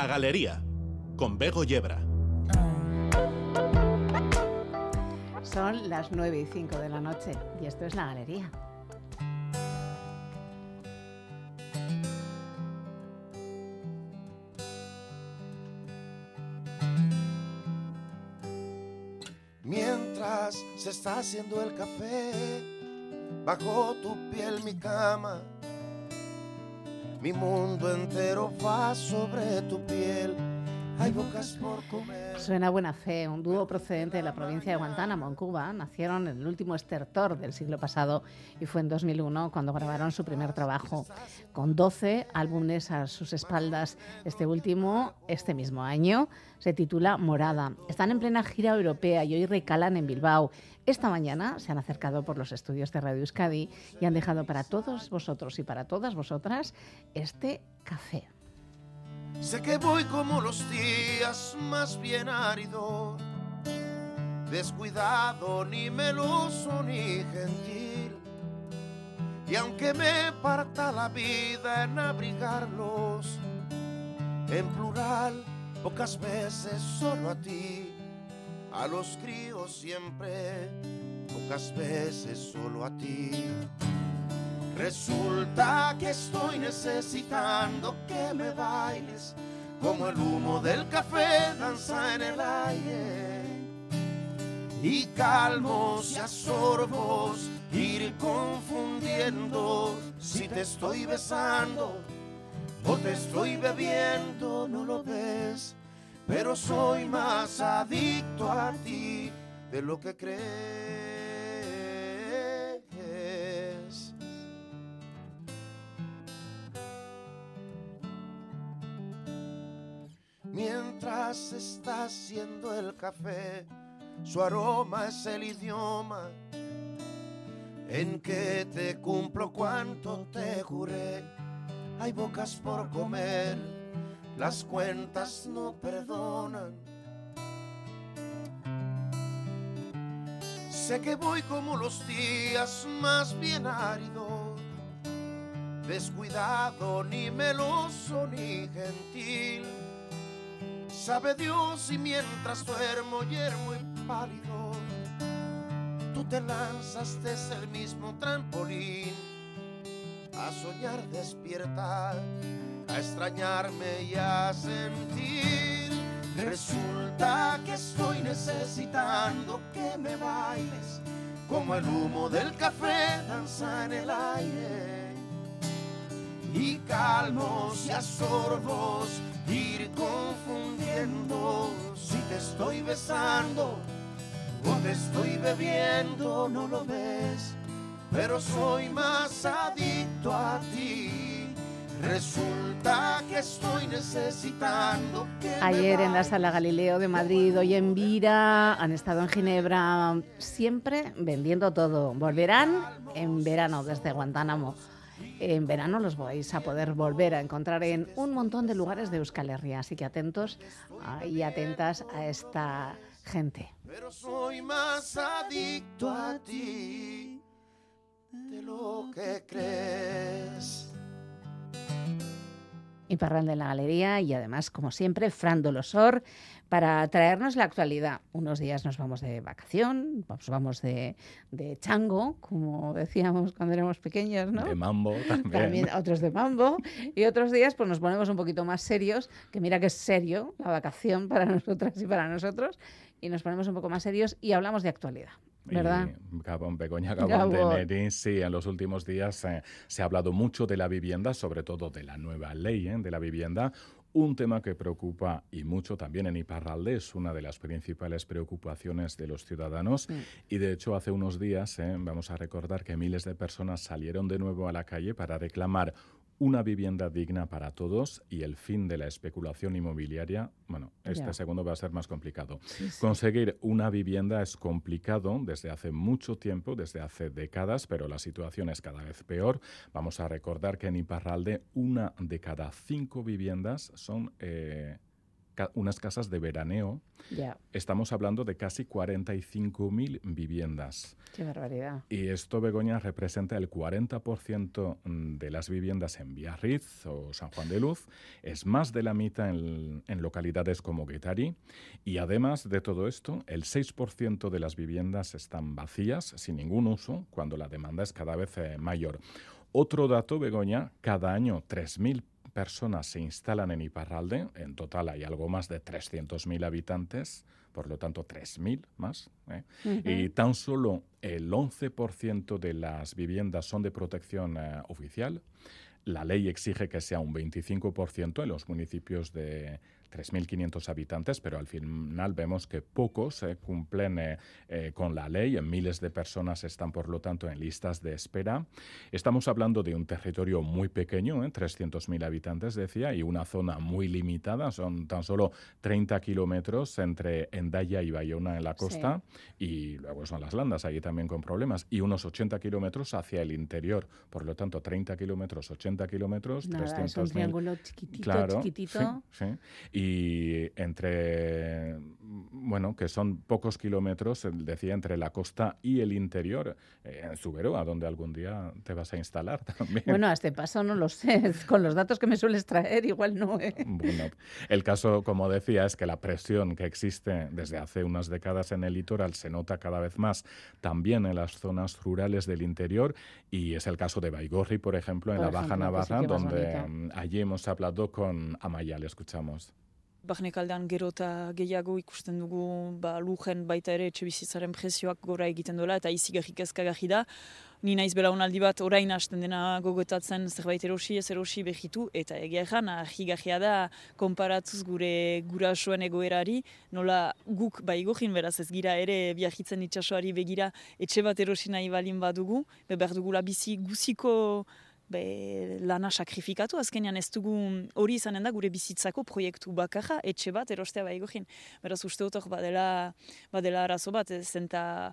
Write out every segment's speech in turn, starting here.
La Galería, con Bego Yebra. Son las 9 y 5 de la noche y esto es La Galería. Mientras se está haciendo el café, bajo tu piel mi cama mi mundo entero va sobre tu piel. Hay bocas por comer. Suena Buena Fe, un dúo procedente de la provincia de Guantánamo, en Cuba. Nacieron en el último estertor del siglo pasado y fue en 2001 cuando grabaron su primer trabajo, con 12 álbumes a sus espaldas. Este último, este mismo año, se titula Morada. Están en plena gira europea y hoy recalan en Bilbao. Esta mañana se han acercado por los estudios de Radio Euskadi y han dejado para todos vosotros y para todas vosotras este café. Sé que voy como los días más bien árido, descuidado, ni meloso ni gentil. Y aunque me parta la vida en abrigarlos, en plural, pocas veces solo a ti, a los críos siempre, pocas veces solo a ti. Resulta que estoy necesitando que me bailes como el humo del café danza en el aire. Y calmos y a sorbos ir confundiendo si te estoy besando o te estoy bebiendo, no lo ves, pero soy más adicto a ti de lo que crees. Mientras está haciendo el café, su aroma es el idioma en que te cumplo cuanto te juré. Hay bocas por comer, las cuentas no perdonan. Sé que voy como los días más bien áridos, descuidado, ni meloso, ni gentil Sabe Dios y mientras duermo yermo y pálido, tú te lanzas desde el mismo trampolín a soñar despierta, a extrañarme y a sentir. Resulta que estoy necesitando que me bailes como el humo del café danza en el aire y calmos y a sorbos ir confundiendo si te estoy besando o te estoy bebiendo, no lo ves, pero soy más adicto a ti. Resulta que estoy necesitando que Ayer en la Sala Galileo de Madrid, hoy en Vira, han estado en Ginebra, siempre vendiendo todo. Volverán en verano desde Guantánamo en verano los vais a poder volver a encontrar en un montón de lugares de Euskal Herria. Así que atentos y atentas a esta gente. Pero soy más adicto a ti de lo que crees. Y Parranda en la galería y además, como siempre, Fran Dolosor para traernos la actualidad. Unos días nos vamos de vacación, nos vamos de, de chango, como decíamos cuando éramos pequeños, ¿no? De mambo también. Otros de mambo. Y otros días pues nos ponemos un poquito más serios, que mira que es serio la vacación para nosotras y para nosotros, y nos ponemos un poco más serios y hablamos de actualidad. ¿verdad? Gabón, Begoña Gabón, de sí, en los últimos días eh, se ha hablado mucho de la vivienda, sobre todo de la nueva ley eh, de la vivienda, un tema que preocupa y mucho también en Iparralde, es una de las principales preocupaciones de los ciudadanos. Y de hecho, hace unos días, eh, vamos a recordar que miles de personas salieron de nuevo a la calle para reclamar una vivienda digna para todos y el fin de la especulación inmobiliaria, bueno, este segundo va a ser más complicado. Conseguir una vivienda es complicado desde hace mucho tiempo, desde hace décadas, pero la situación es cada vez peor. Vamos a recordar que en Iparralde una de cada cinco viviendas son eh, unas casas de veraneo. Estamos hablando de casi 45.000 viviendas. Qué barbaridad. Y esto, Begoña, representa el 40% mm, de las viviendas en Biarritz o San Juan de Luz. Es más de la mitad en, localidades como Guetari. Y además de todo esto, el 6% de las viviendas están vacías, sin ningún uso, cuando la demanda es cada vez eh, mayor. Otro dato, Begoña, cada año 3.000 personas se instalan en Iparralde. En total hay algo más de 300.000 habitantes, por lo tanto 3.000 más. ¿eh? Y tan solo el 11% de las viviendas son de protección eh, oficial. La ley exige que sea un 25% en los municipios de 3.500 habitantes, pero al final vemos que pocos eh, cumplen eh, eh, con la ley. Miles de personas están, por lo tanto, en listas de espera. Estamos hablando de un territorio muy pequeño, 300.000 habitantes, decía, y una zona muy limitada. Son tan solo 30 kilómetros entre Endaya y Bayona en la costa, y luego son las landas, allí también con problemas, y unos 80 kilómetros hacia el interior. Por lo tanto, 30 kilómetros, 80 kilómetros, 300.000. Es un triángulo chiquitito, chiquitito. Sí, sí y entre, bueno, que son pocos kilómetros, decía, entre la costa y el interior, eh, en Suberoa, donde algún día te vas a instalar también. Bueno, a este paso no lo sé, con los datos que me sueles traer igual no. ¿eh? Bueno, el caso, como decía, es que la presión que existe desde hace unas décadas en el litoral se nota cada vez más también en las zonas rurales del interior y es el caso de Baigorri, por ejemplo, en la Baja Navarra, donde allí hemos hablado con Amaya, le escuchamos. Barnekaldean gero eta gehiago ikusten dugu ba, lujen baita ere etxe bizitzaren prezioak gora egiten dola eta izi gehik ezkagarri da. Ni naiz belaunaldi bat orain hasten dena gogotatzen zerbait erosi ez erosi behitu eta egia ezan ahi da konparatuz gure gurasoen egoerari nola guk baigojin beraz ez gira ere biahitzen itxasoari begira etxe bat erosi nahi balin badugu, beber dugula bizi guziko be, lana sakrifikatu, azkenean ez dugu hori izanen da gure bizitzako proiektu bakarra, etxe bat erostea bai gogin. Beraz uste dut badela, badela arazo bat, zenta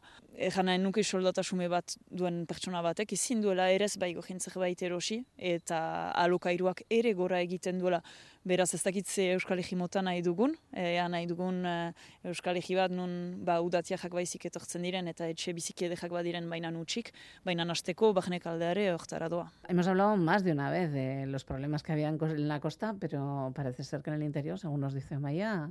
jana nuke soldatasume bat duen pertsona batek, ezin duela erez bai gogin zerbait erosi, eta alokairuak ere gora egiten duela Beraz ez dakitze Euskal Egi nahi dugun, ea nahi dugun e, Euskal Egi bat nun ba, udatiak baizik etortzen diren eta etxe biziki edekak diren baina nutxik, baina nasteko bajnek aldeare oktara doa. Hemos hablado más de una vez de los problemas que había en la costa, pero parece ser que en el interior, según nos dice Maya,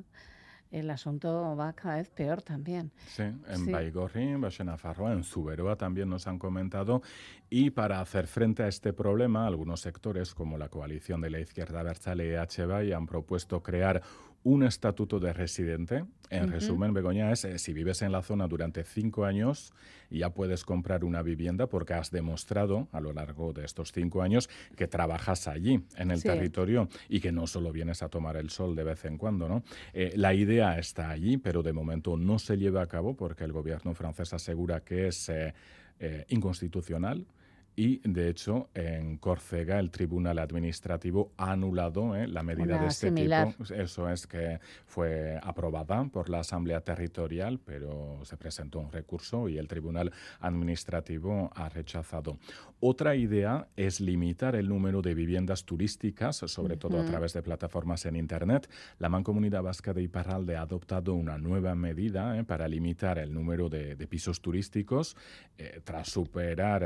el asunto va cada vez peor también. Sí, en sí. Baigorri, en en Zuberoa también nos han comentado. Y para hacer frente a este problema, algunos sectores, como la coalición de la izquierda Berzale y HBAI, han propuesto crear un estatuto de residente. En resumen, Begoña, es eh, si vives en la zona durante cinco años, ya puedes comprar una vivienda porque has demostrado a lo largo de estos cinco años que trabajas allí, en el territorio, y que no solo vienes a tomar el sol de vez en cuando. ¿no? Eh, la idea está allí, pero de momento no se lleva a cabo porque el gobierno francés asegura que es eh, inconstitucional y de hecho en Córcega el Tribunal Administrativo ha anulado eh, la medida de este tipo. Eso es que fue aprobada por la Asamblea Territorial, pero se presentó un recurso y el Tribunal Administrativo ha rechazado. Otra idea es limitar el número de viviendas turísticas, sobre todo a través de plataformas en Internet. La Mancomunidad Vasca de Iparralde ha adoptado una nueva medida eh, para limitar el número de, pisos turísticos eh, tras superar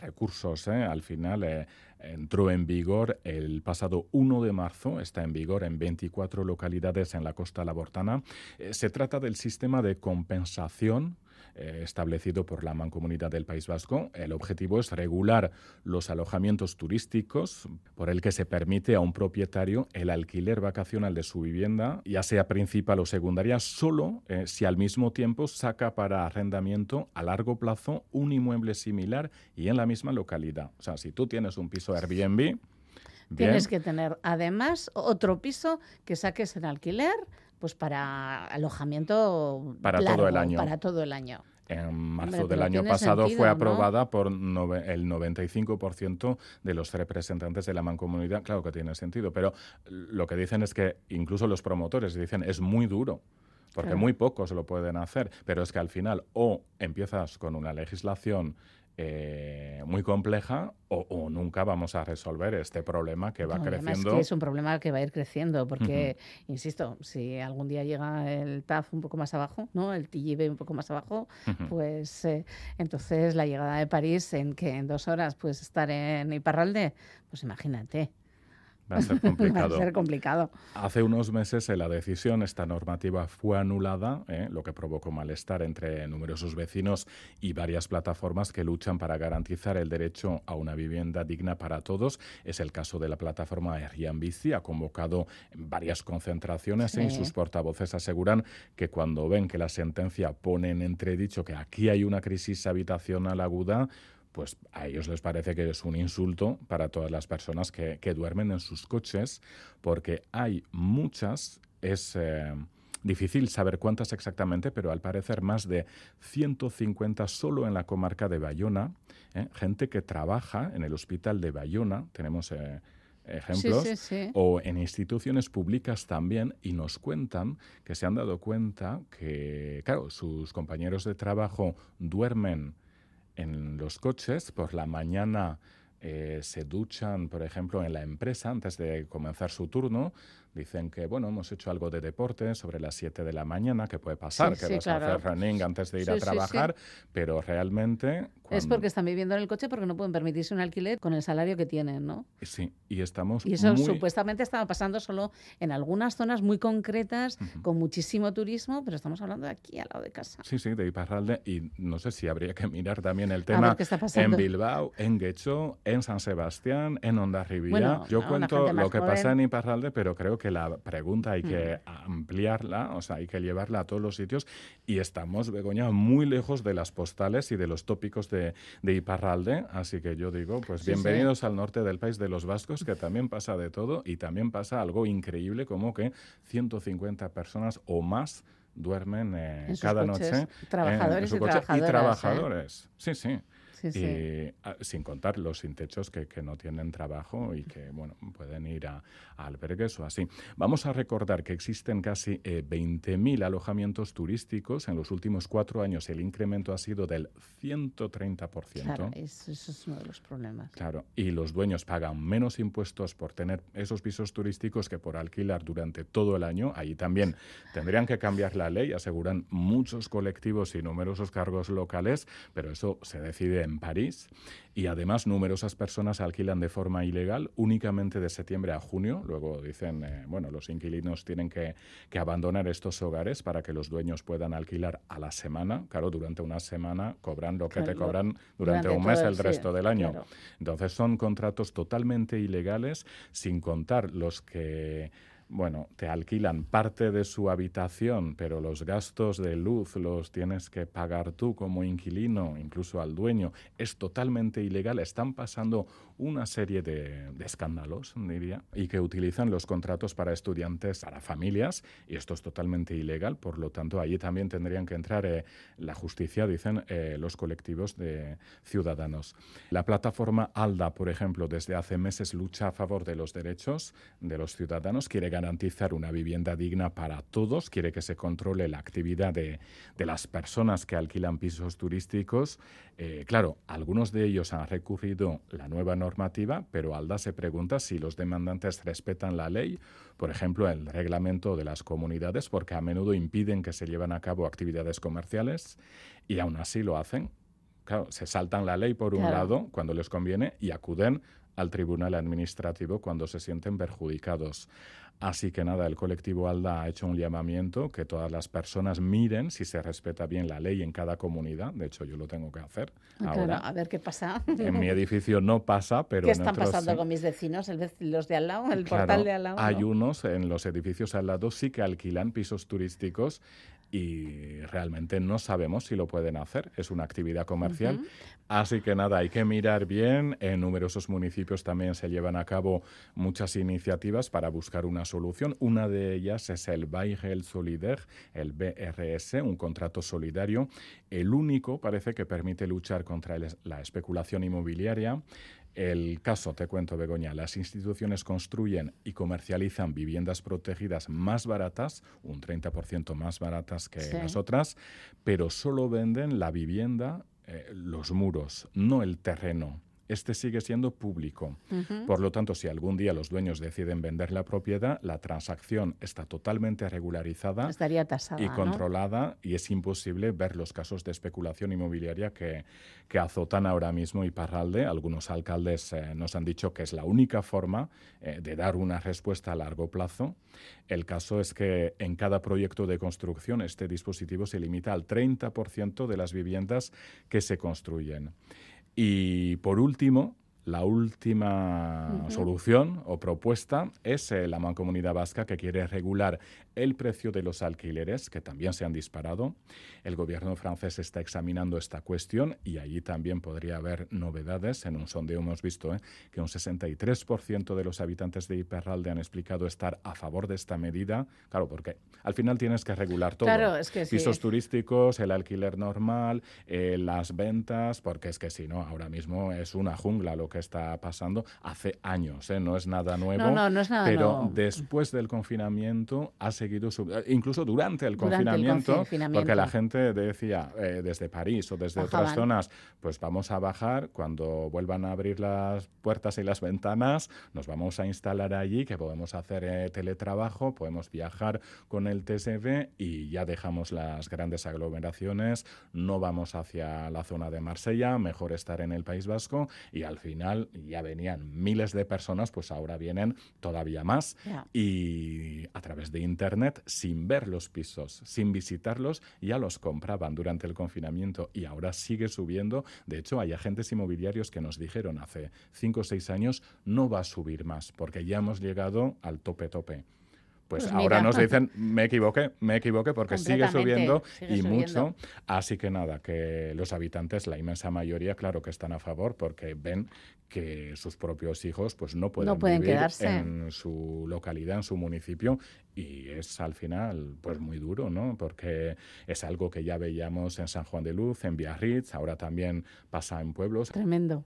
recursos ¿eh? Al final eh, entró en vigor el pasado 1 de marzo, está en vigor en 24 localidades en la costa labortana. Eh, se trata del sistema de compensación eh, establecido por la Mancomunidad del País Vasco. El objetivo es regular los alojamientos turísticos por el que se permite a un propietario el alquiler vacacional de su vivienda, ya sea principal o secundaria, solo eh, si al mismo tiempo saca para arrendamiento a largo plazo un inmueble similar y en la misma localidad. O sea, si tú tienes un piso Airbnb, Tienes que tener además otro piso que saques en alquiler pues para alojamiento para todo el año. Para todo el año. En marzo del año pasado fue aprobada por el 95% de los representantes de la mancomunidad. Claro que tiene sentido, pero lo que dicen es que incluso los promotores dicen es muy duro porque muy pocos lo pueden hacer, pero es que al final o empiezas con una legislación eh, muy compleja o, nunca vamos a resolver este problema que va creciendo. Es, que es un problema que va a ir creciendo porque, insisto, si algún día llega el TAF un poco más abajo, ¿no? el TGV un poco más abajo, pues eh, entonces la llegada de París en que en dos horas puedes estar en Iparralde, pues imagínate. Va a ser complicado. Va a ser complicado. Hace unos meses la decisión, esta normativa fue anulada, ¿eh? lo que provocó malestar entre numerosos vecinos y varias plataformas que luchan para garantizar el derecho a una vivienda digna para todos. Es el caso de la plataforma Bici, ha convocado varias concentraciones y sus portavoces aseguran que cuando ven que la sentencia pone en entredicho que aquí hay una crisis habitacional aguda, pues a ellos les parece que es un insulto para todas las personas que, duermen en sus coches, porque hay muchas, es eh, difícil saber cuántas exactamente, pero al parecer más de 150 solo en la comarca de Bayona, ¿eh? gente que trabaja en el hospital de Bayona, tenemos... Eh, ejemplos, o en instituciones públicas también, y nos cuentan que se han dado cuenta que, claro, sus compañeros de trabajo duermen en los coches, por la mañana eh, se duchan, por ejemplo, en la empresa antes de comenzar su turno, Dicen que, bueno, hemos hecho algo de deporte sobre las 7 de la mañana, que puede pasar, que vas a hacer running antes de ir a trabajar, pero realmente... Es porque están viviendo en el coche porque no pueden permitirse un alquiler con el salario que tienen, ¿no? Sí, y estamos Y eso supuestamente estaba pasando solo en algunas zonas muy concretas, con muchísimo turismo, pero estamos hablando de aquí, al lado de casa. Sí, sí, de Iparralde, y no sé si habría que mirar también el tema en Bilbao, en Guecho, en San Sebastián, en Ondarribia. Yo cuento lo que pasa en Iparralde, pero creo que la pregunta hay que mm. ampliarla, o sea, hay que llevarla a todos los sitios y estamos, Begoña, muy lejos de las postales y de los tópicos de, de Iparralde, así que yo digo, pues bienvenidos al norte del país de los vascos, que también pasa de todo y también pasa algo increíble como que 150 personas o más duermen eh, cada noche trabajadores en, su coche y, trabajadores. Sí, sí y, ah, sin contar los sin techos que, que, no tienen trabajo y que bueno pueden ir a, albergues o así. Vamos a recordar que existen casi eh, 20.000 alojamientos turísticos. En los últimos cuatro años el incremento ha sido del 130%. Claro, eso, es uno de los problemas. Claro, y los dueños pagan menos impuestos por tener esos pisos turísticos que por alquilar durante todo el año. Ahí también tendrían que cambiar la ley, aseguran muchos colectivos y numerosos cargos locales, pero eso se decide en París y además numerosas personas alquilan de forma ilegal únicamente de septiembre a junio. Luego dicen, eh, bueno, los inquilinos tienen que, abandonar estos hogares para que los dueños puedan alquilar a la semana. Claro, durante una semana cobran lo que te cobran durante, un mes el, resto del año. Entonces son contratos totalmente ilegales, sin contar los que bueno, te alquilan parte de su habitación, pero los gastos de luz los tienes que pagar tú como inquilino, incluso al dueño, es totalmente ilegal. Están pasando una serie de, escándalos, diría, y que utilizan los contratos para estudiantes, para familias, y esto es totalmente ilegal. Por lo tanto, allí también tendrían que entrar eh, la justicia, dicen eh, los colectivos de ciudadanos. La plataforma ALDA, por ejemplo, desde hace meses lucha a favor de los derechos de los ciudadanos, quiere garantizar una vivienda digna para todos, quiere que se controle la actividad de, las personas que alquilan pisos turísticos. Eh, claro, algunos de ellos han recurrido la nueva normativa, pero Alda se pregunta si los demandantes respetan la ley, por ejemplo, el reglamento de las comunidades, porque a menudo impiden que se lleven a cabo actividades comerciales y aún así lo hacen. Claro, se saltan la ley por un lado cuando les conviene y acuden al tribunal administrativo cuando se sienten perjudicados. Así que nada, el colectivo ALDA ha hecho un llamamiento que todas las personas miren si se respeta bien la ley en cada comunidad. De hecho, yo lo tengo que hacer. Ah, ahora. a ver qué pasa. En mi edificio no pasa, pero. ¿Qué están pasando con mis vecinos, los de al lado, el portal de al lado? Hay unos en los edificios al lado sí que alquilan pisos turísticos y realmente no sabemos si lo pueden hacer. Es una actividad comercial. Así que nada, hay que mirar bien. En numerosos municipios también se llevan a cabo muchas iniciativas para buscar una solución. Una de ellas es el Baigel Solidaire, el BRS, un contrato solidario, el único parece que permite luchar contra la especulación inmobiliaria. El caso, te cuento, Begoña, las instituciones construyen y comercializan viviendas protegidas más baratas, un 30% más baratas que las otras, pero solo venden la vivienda, eh, los muros, no el terreno este sigue siendo público. Por lo tanto, si algún día los dueños deciden vender la propiedad, la transacción está totalmente regularizada y controlada y es imposible ver los casos de especulación inmobiliaria que, que azotan ahora mismo Iparralde. Algunos alcaldes eh, nos han dicho que es la única forma eh, de dar una respuesta a largo plazo. El caso es que en cada proyecto de construcción este dispositivo se limita al 30% de las viviendas que se construyen. Y por último, la última solución o propuesta es eh, la Mancomunidad Vasca que quiere regular el precio de los alquileres, que también se han disparado. El gobierno francés está examinando esta cuestión y allí también podría haber novedades. En un sondeo hemos visto eh, que un 63% de los habitantes de Iperralde han explicado estar a favor de esta medida. Claro, porque al final tienes que regular todo. Claro, es que Pisos turísticos, el alquiler normal, eh, las ventas, porque es que si no, ahora mismo es una jungla lo que está pasando hace años, ¿eh? no es nada nuevo. No, no, no es nada pero después del confinamiento ha seguido, eh, incluso durante el, confinamiento, porque la gente decía eh, desde París o desde otras zonas, pues vamos a bajar cuando vuelvan a abrir las puertas y las ventanas, nos vamos a instalar allí, que podemos hacer teletrabajo, podemos viajar con el TSV y ya dejamos las grandes aglomeraciones, no vamos hacia la zona de Marsella, mejor estar en el País Vasco y al final ya venían miles de personas, pues ahora vienen todavía más. Y a través de Internet, sin ver los pisos, sin visitarlos, ya los compraban durante el confinamiento y ahora sigue subiendo. De hecho, hay agentes inmobiliarios que nos dijeron hace cinco o seis años, no va a subir más, porque ya hemos llegado al tope tope. Pues, pues, ahora nos dicen, me equivoqué, me equivoqué porque sigue subiendo y mucho. Así que nada, que los habitantes, la inmensa mayoría, claro que están a favor porque ven que sus propios hijos pues no pueden, vivir en su localidad, en su municipio y es al final pues muy duro, ¿no? Porque es algo que ya veíamos en San Juan de Luz, en Biarritz, ahora también pasa en pueblos. Tremendo.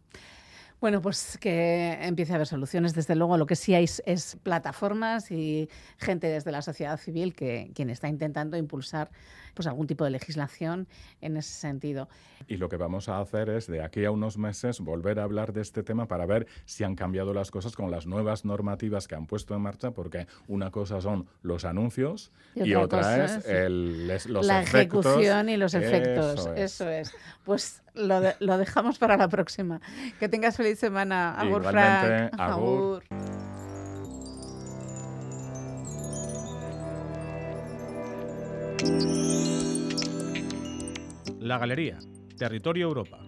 Bueno, pues que empiece a haber soluciones. Desde luego, lo que sí hay es, plataformas y gente desde la sociedad civil que quien está intentando impulsar pues algún tipo de legislación en ese sentido. Y lo que vamos a hacer es de aquí a unos meses volver a hablar de este tema para ver si han cambiado las cosas con las nuevas normativas que han puesto en marcha, porque una cosa son los anuncios y, otra, es el, la ejecución y los efectos. Eso es. Pues lo, lo, dejamos para la próxima. Que tengas feliz semana. Agur, Frank. agur. La Galería, Territorio Europa.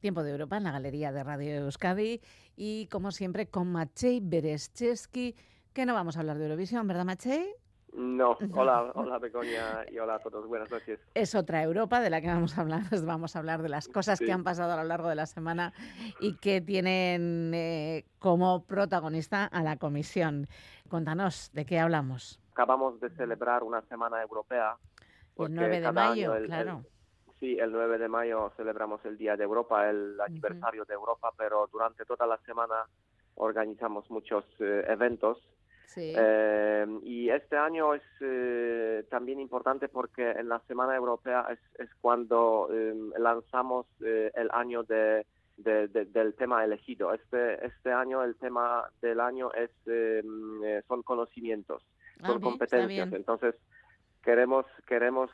Tiempo de Europa en la Galería de Radio Euskadi y como siempre con Maciej Berescheski, que no vamos a hablar de Eurovisión, ¿verdad Maciej? No, hola, hola Begoña y hola a todos, buenas noches. Es otra Europa de la que vamos a hablar, vamos a hablar de las cosas que han pasado a lo largo de la semana y que tienen eh, como protagonista a la Comisión. Contanos, ¿de qué hablamos? Acabamos de celebrar una semana europea. El 9 de mayo, claro. sí, el 9 de mayo celebramos el Día de Europa, el aniversario de Europa, pero durante toda la semana organizamos muchos eh, eventos eh, y este año es eh, también importante porque en la Semana Europea es, es cuando em, lanzamos eh, el año de, del tema elegido. Este, este año el tema del año es em, son conocimientos, ah, son competencias. Entonces queremos queremos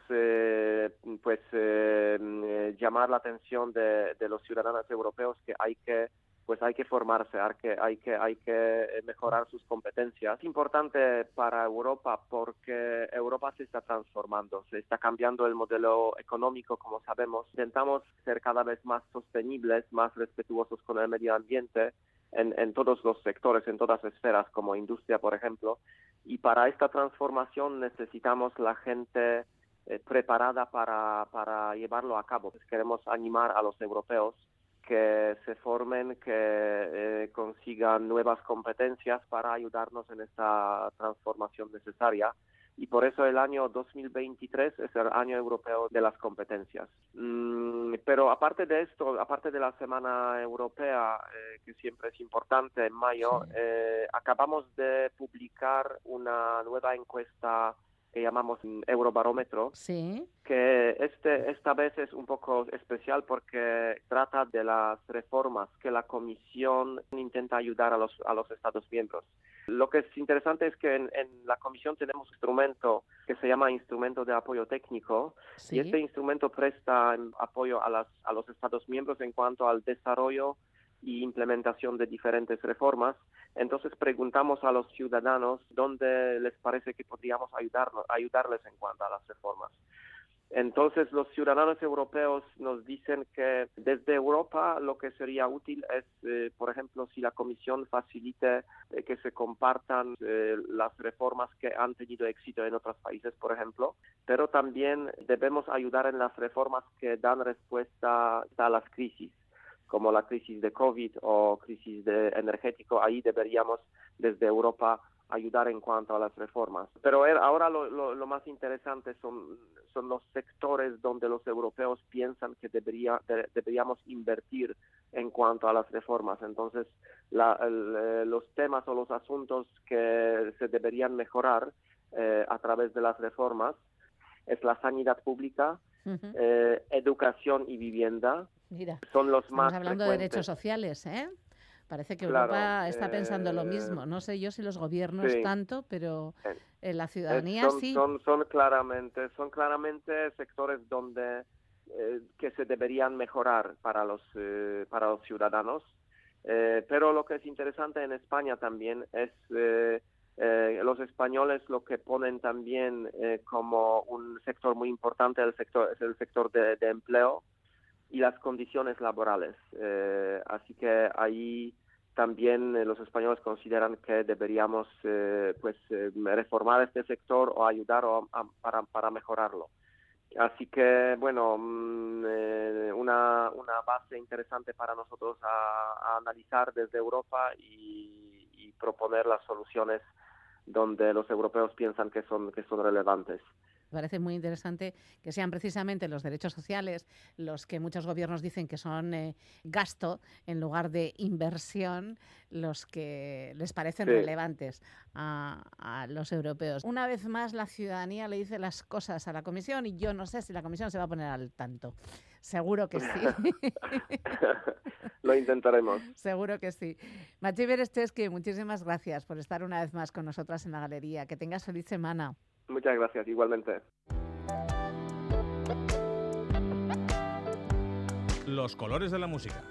pues em, llamar la atención de, de los ciudadanos europeos que hay que pues hay que formarse, hay que, hay que, hay que mejorar sus competencias. Es importante para Europa porque Europa se está transformando, se está cambiando el modelo económico, como sabemos. Intentamos ser cada vez más sostenibles, más respetuosos con el medio ambiente en, en todos los sectores, en todas las esferas, como industria, por ejemplo. Y para esta transformación necesitamos la gente eh, preparada para, para llevarlo a cabo. Pues queremos animar a los europeos que se formen, que eh, consigan nuevas competencias para ayudarnos en esta transformación necesaria. Y por eso el año 2023 es el año europeo de las competencias. Mm, pero aparte de esto, aparte de la Semana Europea, eh, que siempre es importante en mayo, eh, acabamos de publicar una nueva encuesta que llamamos Eurobarómetro, sí. que este, esta vez es un poco especial porque trata de las reformas que la Comisión intenta ayudar a los, a los Estados miembros. Lo que es interesante es que en, la Comisión tenemos un instrumento que se llama Instrumento de Apoyo Técnico y este instrumento presta apoyo a, las, a los Estados miembros en cuanto al desarrollo y implementación de diferentes reformas. Entonces preguntamos a los ciudadanos dónde les parece que podríamos ayudarnos, ayudarles en cuanto a las reformas. Entonces los ciudadanos europeos nos dicen que desde Europa lo que sería útil es, eh, por ejemplo, si la Comisión facilite eh, que se compartan eh, las reformas que han tenido éxito en otros países, por ejemplo, pero también debemos ayudar en las reformas que dan respuesta a las crisis como la crisis de COVID o crisis de energético, ahí deberíamos desde Europa ayudar en cuanto a las reformas. Pero ahora lo, lo, más interesante son, son los sectores donde los europeos piensan que debería, deberíamos invertir en cuanto a las reformas. Entonces, eh, los temas o los asuntos que se deberían mejorar eh, a través de las reformas es la sanidad pública, eh, educación y vivienda, Mira, son los más hablando de derechos sociales, ¿eh? Parece que Europa está pensando lo mismo. No sé yo si los gobiernos tanto, pero en la ciudadanía son, sí. Son, son, claramente, son claramente sectores donde eh, que se deberían mejorar para los eh, para los ciudadanos. Eh, pero lo que es interesante en España también es los españoles lo que ponen también como un sector muy importante el sector es el sector de empleo y las condiciones laborales. Eh, así que ahí también eh, los españoles consideran que deberíamos eh, pues reformar este sector o ayudar para, para mejorarlo. Así que, bueno, mm, una, una base interesante para nosotros a, analizar desde Europa y, proponer las soluciones donde los europeos piensan que son, que son relevantes. Me parece muy interesante que sean precisamente los derechos sociales los que muchos gobiernos dicen que son eh, gasto en lugar de inversión los que les parecen relevantes a, a, los europeos. Una vez más, la ciudadanía le dice las cosas a la Comisión y yo no sé si la Comisión se va a poner al tanto. Seguro que sí. Lo intentaremos. Seguro que sí. Machi que muchísimas gracias por estar una vez más con nosotras en la galería. Que tengas feliz semana. Muchas gracias, igualmente. Los colores de la música.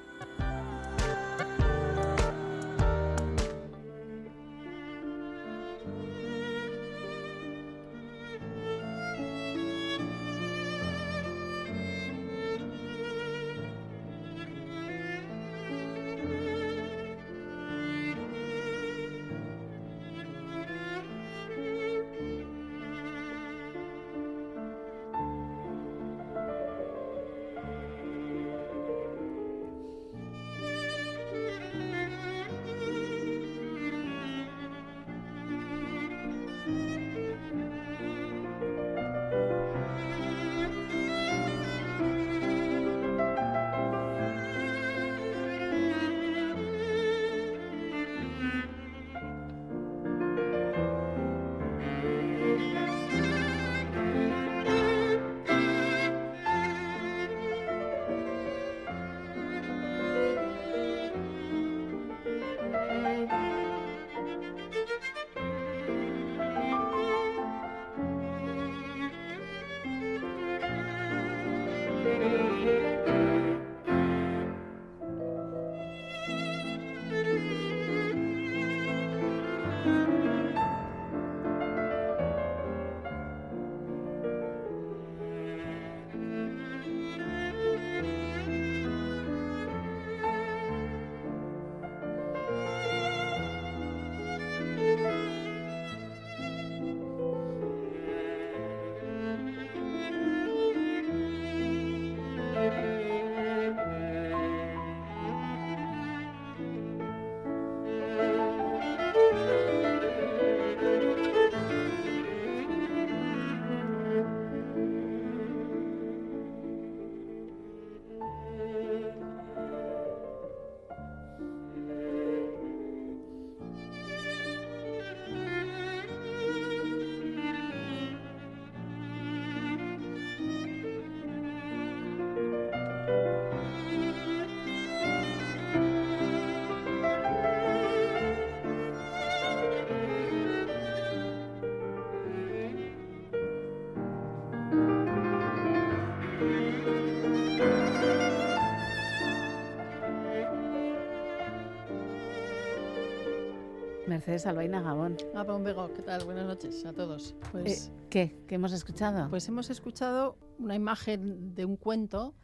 Mercedes Albaina Gabón. Un Bego, ¿qué tal? Buenas noches a todos. Pues, eh, ¿Qué? ¿Qué hemos escuchado? Pues hemos escuchado una imagen de un cuento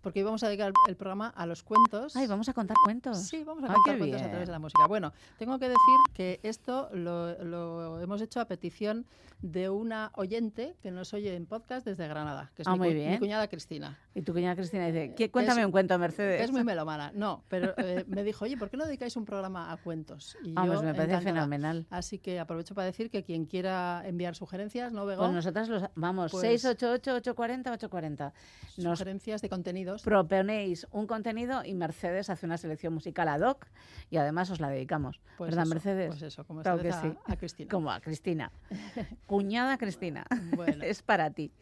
porque hoy vamos a dedicar el programa a los cuentos. Ay, vamos a contar cuentos. Sí, vamos a contar cuentos a través de la música. Bueno, tengo que decir que esto lo, hemos hecho a petición de una oyente que nos oye en podcast desde Granada, que es ah, mi, mi, cuñada Cristina. Y tu cuñada Cristina dice, cuéntame un cuento, Mercedes. Es muy melomana. No, pero eh, me dijo, oye, ¿por qué no dedicáis un programa a cuentos? Y Vamos, me parece fenomenal. Así que aprovecho para decir que quien quiera enviar sugerencias, ¿no, Bego? Pues nosotras los, vamos, 688-840-840. Pues sugerencias de contenidos. Proponéis un contenido y Mercedes hace una selección musical ad hoc y además os la dedicamos. Pues ¿Verdad, Mercedes? Pues eso, como claro que a, sí. a Cristina. Como a Cristina. Cuñada Cristina. Bueno. es para ti.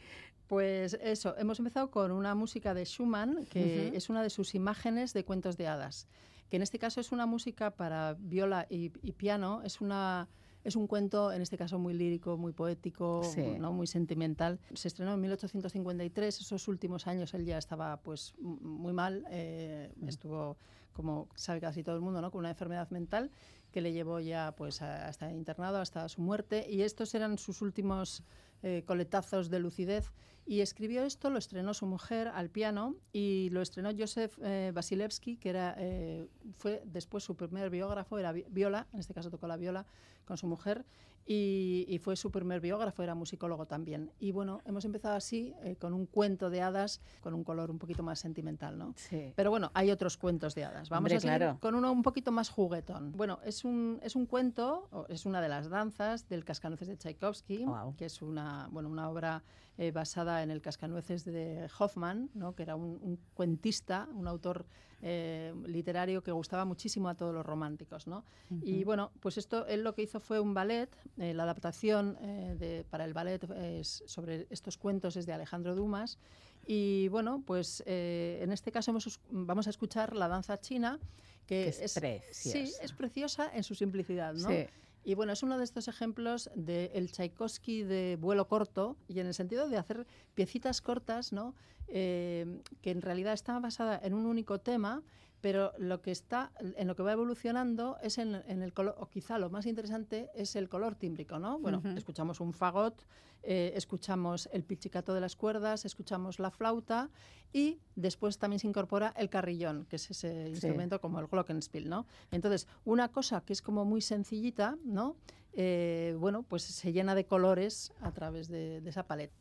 Pues eso, hemos empezado con una música de Schumann, que es una de sus imágenes de cuentos de hadas, que en este caso es una música para viola y piano, es una es un cuento, en este caso, muy lírico, muy poético, ¿no? muy sentimental. Se estrenó en 1853, esos últimos años él ya estaba pues muy mal, eh, mm. estuvo, como sabe casi todo el mundo, ¿no? con una enfermedad mental que le llevó ya pues a, estar internado hasta su muerte y estos eran sus últimos eh, coletazos de lucidez. Y escribió esto, lo estrenó su mujer al piano y lo estrenó Joseph eh, Vasilevsky, que era, eh, fue después su primer biógrafo, era viola, en este caso tocó la viola con su mujer, y, fue su primer biógrafo, era musicólogo también. Y bueno, hemos empezado así, eh, con un cuento de hadas, con un color un poquito más sentimental, ¿no? Sí. Pero bueno, hay otros cuentos de hadas. Vamos a seguir con uno un poquito más juguetón. Bueno, es un, es un cuento, es una de las danzas del Cascanueces de Tchaikovsky, que es una, bueno, una obra eh, basada en el Cascanueces de Hoffman, ¿no? que era un, cuentista, un autor eh, literario que gustaba muchísimo a todos los románticos. ¿no? Y bueno, pues esto, él lo que hizo fue un ballet, eh, la adaptación de, para el ballet es sobre estos cuentos es de Alejandro Dumas. Y bueno, pues en este caso vamos a escuchar la danza china, que, es, preciosa. Sí, es preciosa en su simplicidad, ¿no? Sí. Y bueno, es uno de estos ejemplos del el Tchaikovsky de vuelo corto y en el sentido de hacer piecitas cortas, ¿no? Eh, que en realidad está basada en un único tema, pero lo que está, en lo que va evolucionando es en, el color, o quizá lo más interesante es el color tímbrico, ¿no? Bueno, escuchamos un fagot, eh, escuchamos el pichicato de las cuerdas, escuchamos la flauta y después también se incorpora el carrillón, que es ese instrumento como el glockenspiel, ¿no? Entonces, una cosa que es como muy sencillita, ¿no? Eh, bueno, pues se llena de colores a través de, de esa paleta.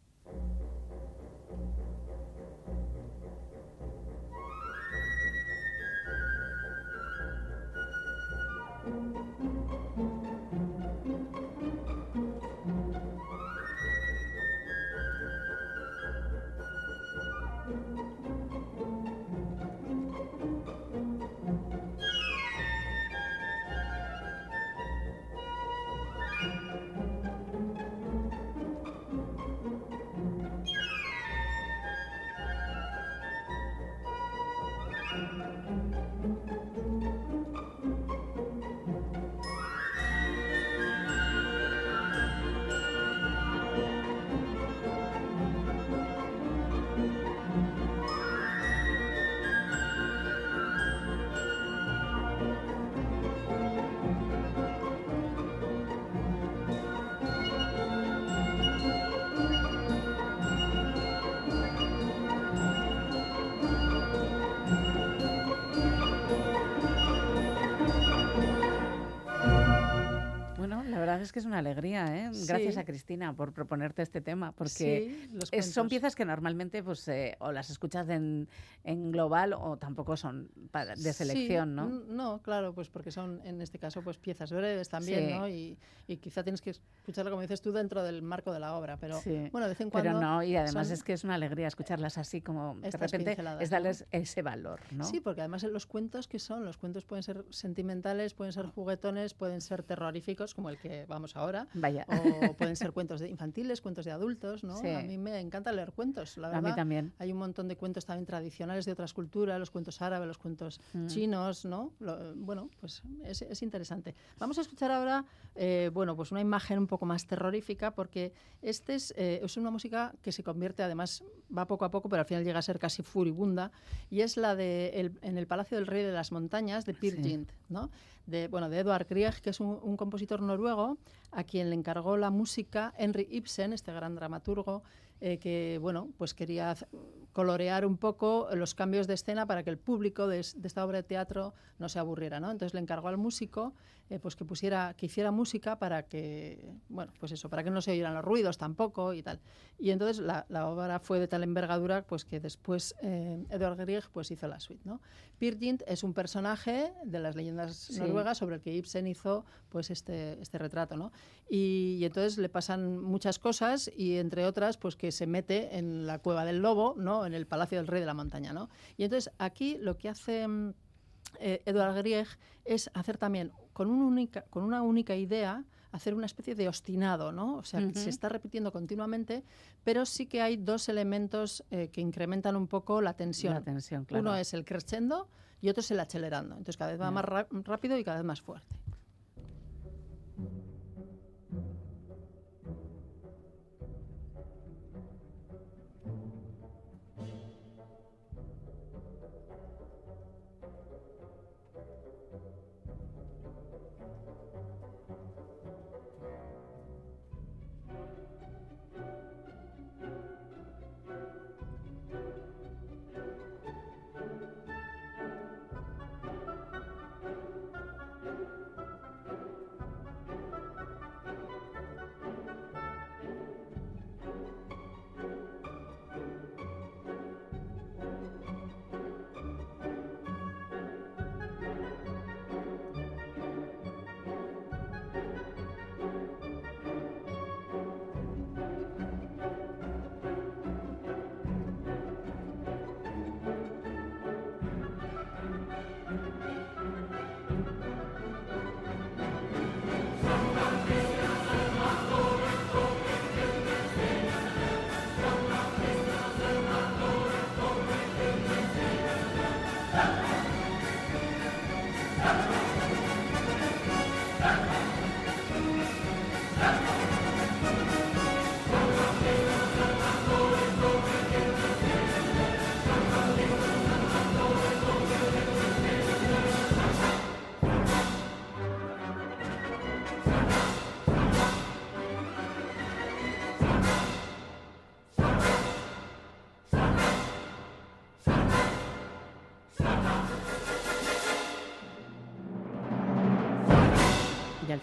Es que es una alegría, ¿eh? Gracias a Cristina por proponerte este tema, porque son piezas que normalmente pues eh, o las escuchas en, en, global o tampoco son de selección, ¿no? No, claro, pues porque son en este caso pues piezas breves también, ¿no? Y, y, quizá tienes que escucharlo como dices tú dentro del marco de la obra, pero bueno, de vez en cuando. Pero no, y además es que es una alegría escucharlas así como de repente es darles ese valor, ¿no? Sí, porque además los cuentos que son, los cuentos pueden ser sentimentales, pueden ser juguetones, pueden ser terroríficos como el que vamos ahora. Vaya. O pueden ser cuentos infantiles, cuentos de adultos, ¿no? A mí me encanta leer cuentos, la verdad. A mí también. Hay un montón de cuentos también tradicionales de otras culturas, los cuentos árabes, los cuentos mm. chinos, ¿no? bueno, pues es, es, interesante. Vamos a escuchar ahora eh, bueno, pues una imagen un poco más terrorífica, porque este es, eh, es, una música que se convierte, además, va poco a poco, pero al final llega a ser casi furibunda, y es la de En el Palacio del Rey de las Montañas, de Peer Gynt, ¿no? De, bueno, de Edvard Grieg, que es un, compositor noruego, a quien le encargó la música Henry Ibsen, este gran dramaturgo, eh, que bueno, pues quería colorear un poco los cambios de escena para que el público de, esta obra de teatro no se aburriera, ¿no? Entonces le encargó al músico eh, pues que pusiera, que hiciera música para que, bueno, pues eso, para que no se oyeran los ruidos tampoco y tal. Y entonces la, obra fue de tal envergadura pues que después eh, Edward Grieg pues hizo la suite, ¿no? Peer Gynt es un personaje de las leyendas noruegas sobre el que Ibsen hizo pues este, este retrato, ¿no? Y, y entonces le pasan muchas cosas y entre otras pues que se mete en la cueva del lobo, ¿no? En el Palacio del Rey de la Montaña, ¿no? Y entonces aquí lo que hace mm, eh, Eduard Grieg es hacer también con, única, con una única idea hacer una especie de ostinado, ¿no? O sea, se está repitiendo continuamente, pero sí que hay dos elementos eh, que incrementan un poco la tensión. La tensión claro. Uno es el crescendo y otro es el acelerando. Entonces cada vez va más rápido y cada vez más fuerte.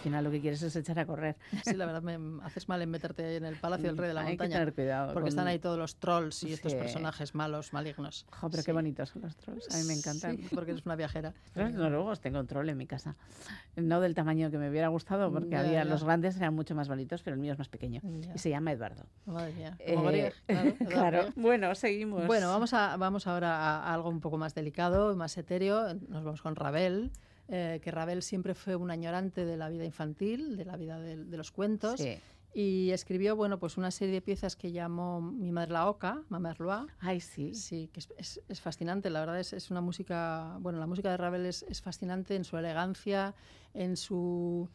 Final lo que quieres es echar a correr. Sí, la verdad, me haces mal en meterte en el Palacio del Rey de la Hay Montaña. Que tener cuidado. Porque están ahí todos los trolls y estos personajes malos, malignos. pero qué bonitos son los trolls. A mí me encantan. Sí, porque eres una viajera. No, luego tengo un troll en mi casa. No del tamaño que me hubiera gustado, porque había los grandes eran mucho más bonitos, pero el mío es más pequeño. Y se llama Eduardo. Madre mía. Eh, claro, claro. Bueno, seguimos. Bueno, vamos, a, vamos ahora a algo un poco más delicado, más etéreo. Nos vamos con Ravel. Eh, que Ravel siempre fue un añorante de la vida infantil, de la vida de, los cuentos. Y escribió, bueno, pues una serie de piezas que llamó Mi madre la oca, Mamá Loa. Ay, sí. Sí, que es, es, fascinante. La verdad es, es, una música, bueno, la música de Ravel es, es fascinante en su elegancia, en su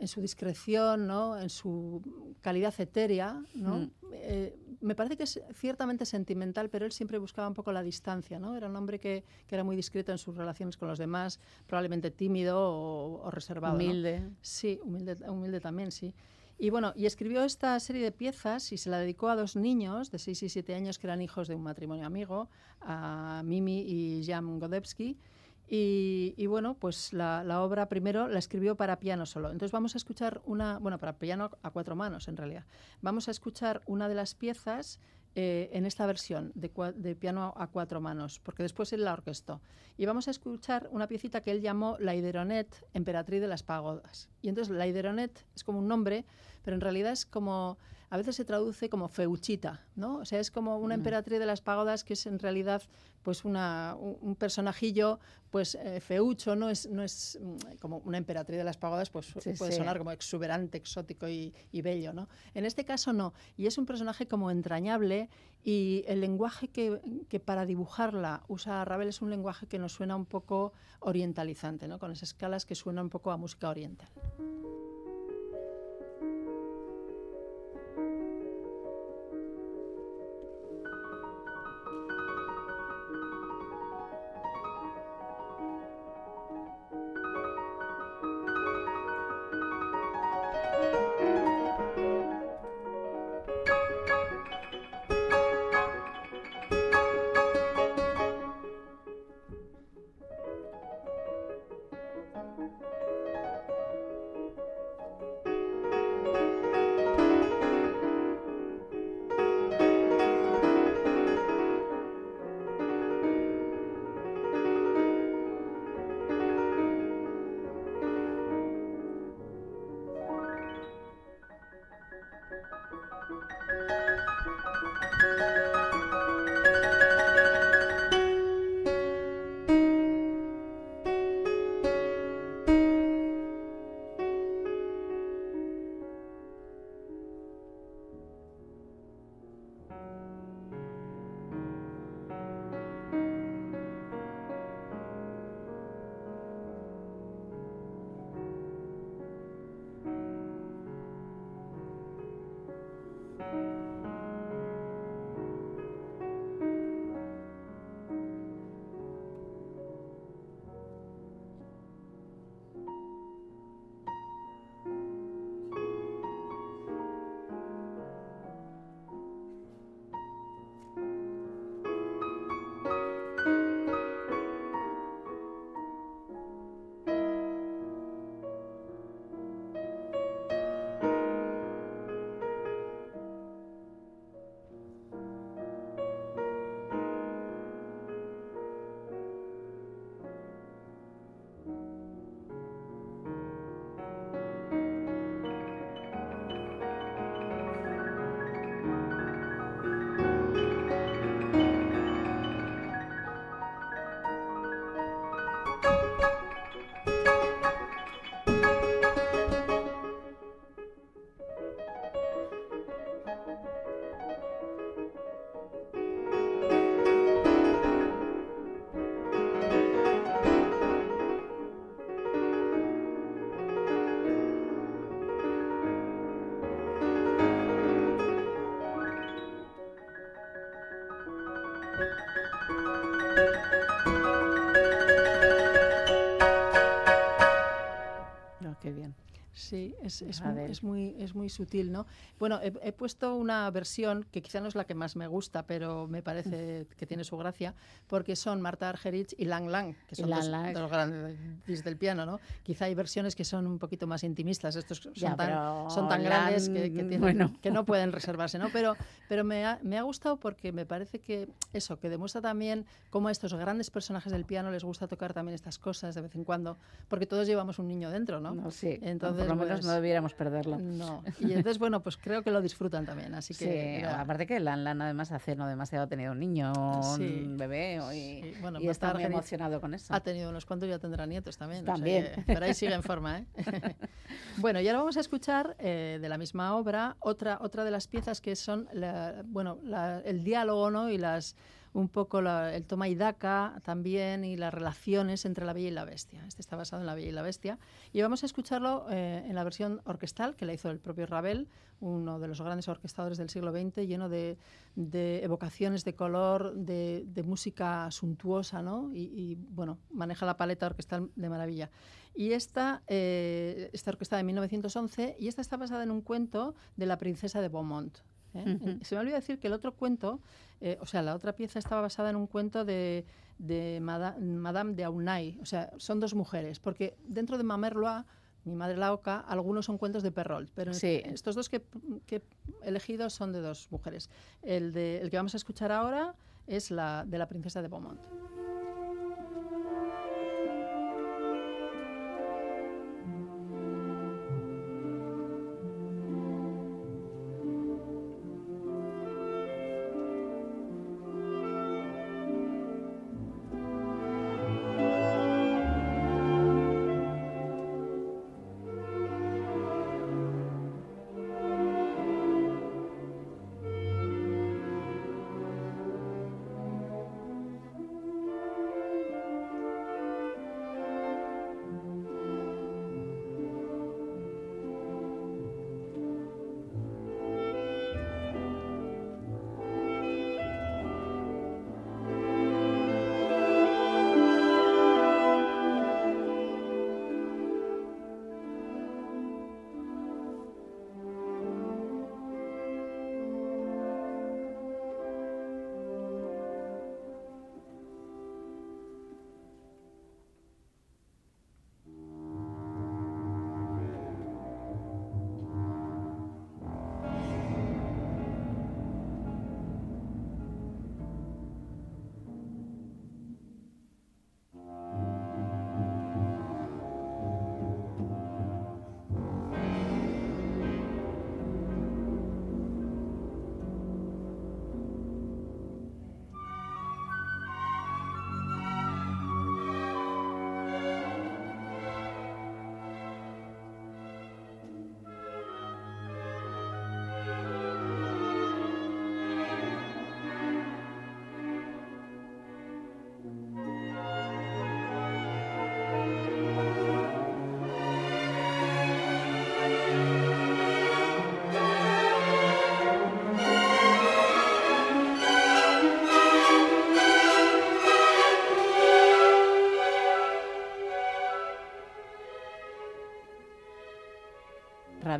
en su discreción, ¿no? en su calidad etérea. ¿no? Mm. Eh, me parece que es ciertamente sentimental, pero él siempre buscaba un poco la distancia. ¿no? Era un hombre que, que era muy discreto en sus relaciones con los demás, probablemente tímido o, reservado. Humilde. Sí, humilde, humilde también, sí. Y bueno, y escribió esta serie de piezas y se la dedicó a dos niños de 6 y 7 años que eran hijos de un matrimonio amigo, a Mimi y Jan Godebski. Y, bueno, pues la, obra primero la escribió para piano solo. Entonces vamos a escuchar una, bueno, para piano a cuatro manos en realidad. Vamos a escuchar una de las piezas eh, en esta versión de, piano a cuatro manos, porque después él la orquestó. Y vamos a escuchar una piecita que él llamó La Ideronet, emperatriz de las pagodas. Y entonces la Ideronet es como un nombre, pero en realidad es como a veces se traduce como feuchita, ¿no? O sea, es como una emperatriz de las pagodas que es en realidad pues una, un, personajillo pues eh, feucho, no es, no es mm, como una emperatriz de las pagodas, pues puede sonar como exuberante, exótico y, bello, ¿no? En este caso no, y es un personaje como entrañable y el lenguaje que, que para dibujarla usa Ravel es un lenguaje que nos suena un poco orientalizante, ¿no? Con esas escalas que suenan un poco a música oriental. Sí, es, es, muy, es, muy, es, muy, sutil, ¿no? Bueno, he, puesto una versión que quizá no es la que más me gusta, pero me parece que tiene su gracia, porque son Marta Argerich y Lang Lang, que son dos, dos, grandes del piano, ¿no? Quizá hay versiones que son un poquito más intimistas, estos son, tan, son tan grandes que, que, que, no pueden reservarse, ¿no? Pero, pero me, ha, me ha gustado porque me parece que eso, que demuestra también cómo a estos grandes personajes del piano les gusta tocar también estas cosas de vez en cuando, porque todos llevamos un niño dentro, ¿no? no sí, entonces, por lo menos no debiéramos perderlo. No, y entonces, bueno, pues creo que lo disfrutan también, así que... Sí, aparte que Lan Lan además hace no demasiado ha tenido un niño, un bebé, y, bueno, y está muy emocionado con eso. Ha tenido unos cuantos, ya tendrá nietos también. También. pero ahí sigue en forma, ¿eh? bueno, y ahora vamos a escuchar eh, de la misma obra otra, otra de las piezas que son, bueno, el diálogo, ¿no? Y las un poco el toma y daca también y las relaciones entre la Bella y la Bestia. Este está basado en la Bella y la Bestia. Y vamos a escucharlo eh, en la versión orquestal que la hizo el propio Ravel, uno de los grandes orquestadores del siglo XX, lleno de, evocaciones de color, de, música suntuosa, ¿no? Y, bueno, maneja la paleta orquestal de maravilla. Y esta eh, está orquestada en 1911 y esta está basada en un cuento de la princesa de Beaumont. ¿Eh? Se me olvidó decir que el otro cuento, eh, o sea, la otra pieza estaba basada en un cuento de, Madame de Aunay. O sea, son dos mujeres, porque dentro de Mamerloa, mi madre la oca, algunos son cuentos de Perrault, pero estos dos que, he elegido son de dos mujeres. El, de, el que vamos a escuchar ahora es la de la princesa de Beaumont.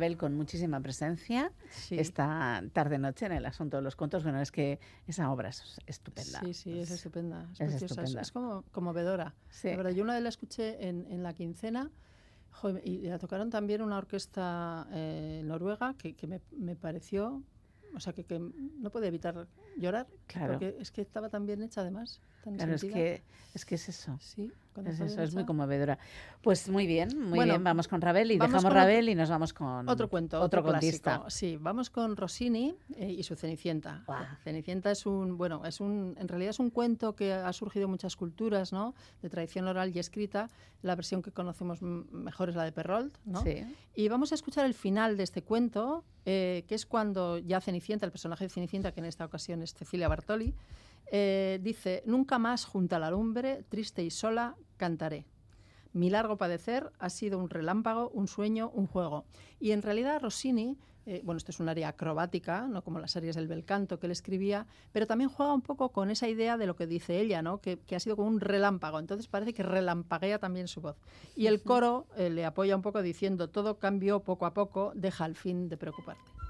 Ravel con muchísima presencia esta tarde-noche en el asunto de los cuentos. Bueno, es que esa obra es estupenda. Sí, sí, es estupenda. Es, estupenda. es como conmovedora. Sí. La verdad, yo una vez la escuché en, en la quincena y la tocaron también una orquesta eh, noruega que, que me, me, pareció, o sea, que, que no puede evitar llorar, claro. porque es que estaba tan bien hecha además. Claro, es que, es que es eso. Sí, es eso, es muy conmovedora. Pues muy bien, muy bien, vamos con Ravel y dejamos Ravel y nos vamos con otro cuento, otro, otro Sí, vamos con Rossini eh, y su Cenicienta. Cenicienta es un, bueno, es un, en realidad es un cuento que ha surgido en muchas culturas, ¿no? De tradición oral y escrita. La versión que conocemos mejor es la de Perrault, ¿no? Sí. Y vamos a escuchar el final de este cuento, eh, que es cuando ya Cenicienta, el personaje de Cenicienta, que en esta ocasión es Cecilia Bartoli, eh, dice, nunca más junto a la lumbre, triste y sola, cantaré. Mi largo padecer ha sido un relámpago, un sueño, un juego. Y en realidad Rossini eh, bueno, esto es un área acrobática, no como las áreas del bel canto que él escribía, pero también juega un poco con esa idea de lo que dice ella, ¿no? que, ha sido como un relámpago. Entonces parece que relampaguea también su voz. Y el coro eh, le apoya un poco diciendo, todo cambió poco a poco, deja al fin de preocuparte.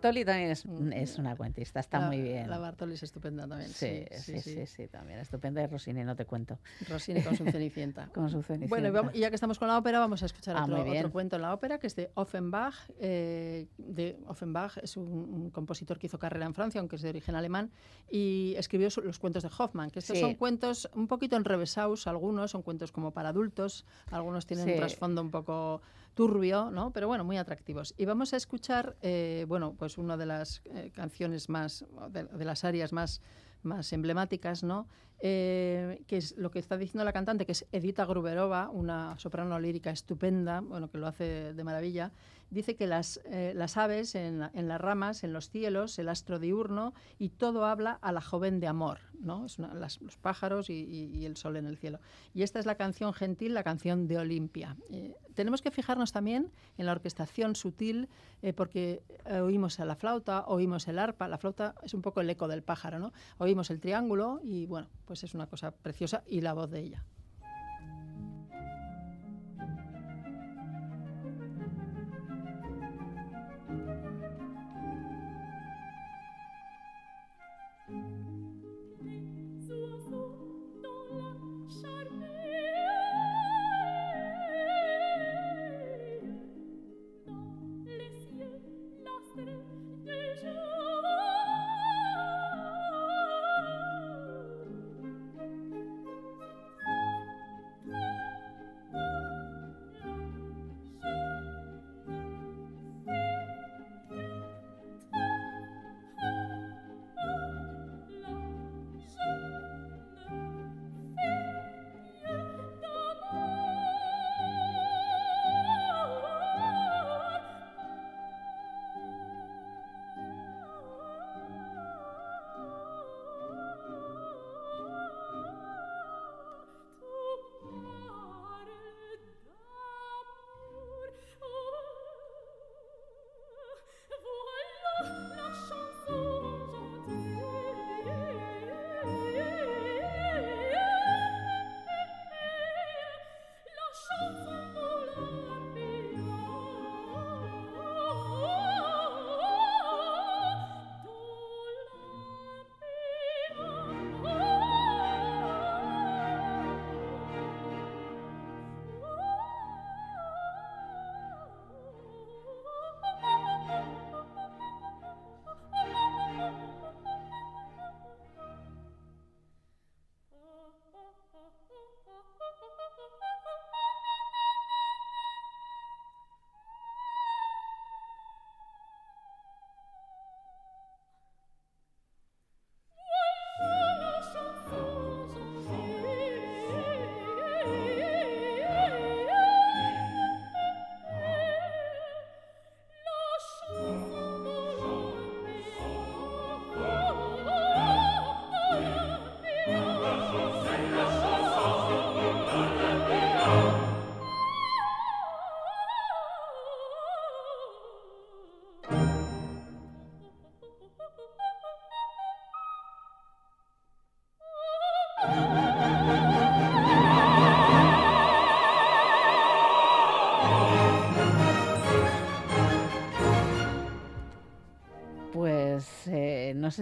Bartoli también es, mm, es una cuentista, está muy bien. La Bartoli es estupenda también. Sí sí sí, sí, también estupenda. Y Rossini, no te cuento. Rossini con su Cenicienta. con su Cenicienta. Bueno, y, ya que estamos con la ópera, vamos a escuchar ah, otro, cuento en la ópera, que es de Offenbach. Eh, de Offenbach es un, compositor que hizo carrera en Francia, aunque es de origen alemán, y escribió los cuentos de Hoffman, que estos son cuentos un poquito enrevesados, algunos son cuentos como para adultos, algunos tienen un trasfondo un poco turbio, ¿no? Pero bueno, muy atractivos. Y vamos a escuchar, eh, bueno, pues una de las eh, canciones más, de, las áreas más, más emblemáticas, ¿no? Eh, que es lo que está diciendo la cantante, que es Edita Gruberova, una soprano lírica estupenda, bueno, que lo hace de maravilla, dice que las, eh, las aves en, las ramas, en los cielos, el astro diurno, y todo habla a la joven de amor, ¿no? Los pájaros y, el sol en el cielo. Y esta es la canción gentil, la canción de Olimpia. Eh, tenemos que fijarnos también en la orquestación sutil, porque oímos a la flauta, oímos el arpa, la flauta es un poco el eco del pájaro, ¿no? Oímos el triángulo y, bueno, pues es una cosa preciosa y la voz de ella.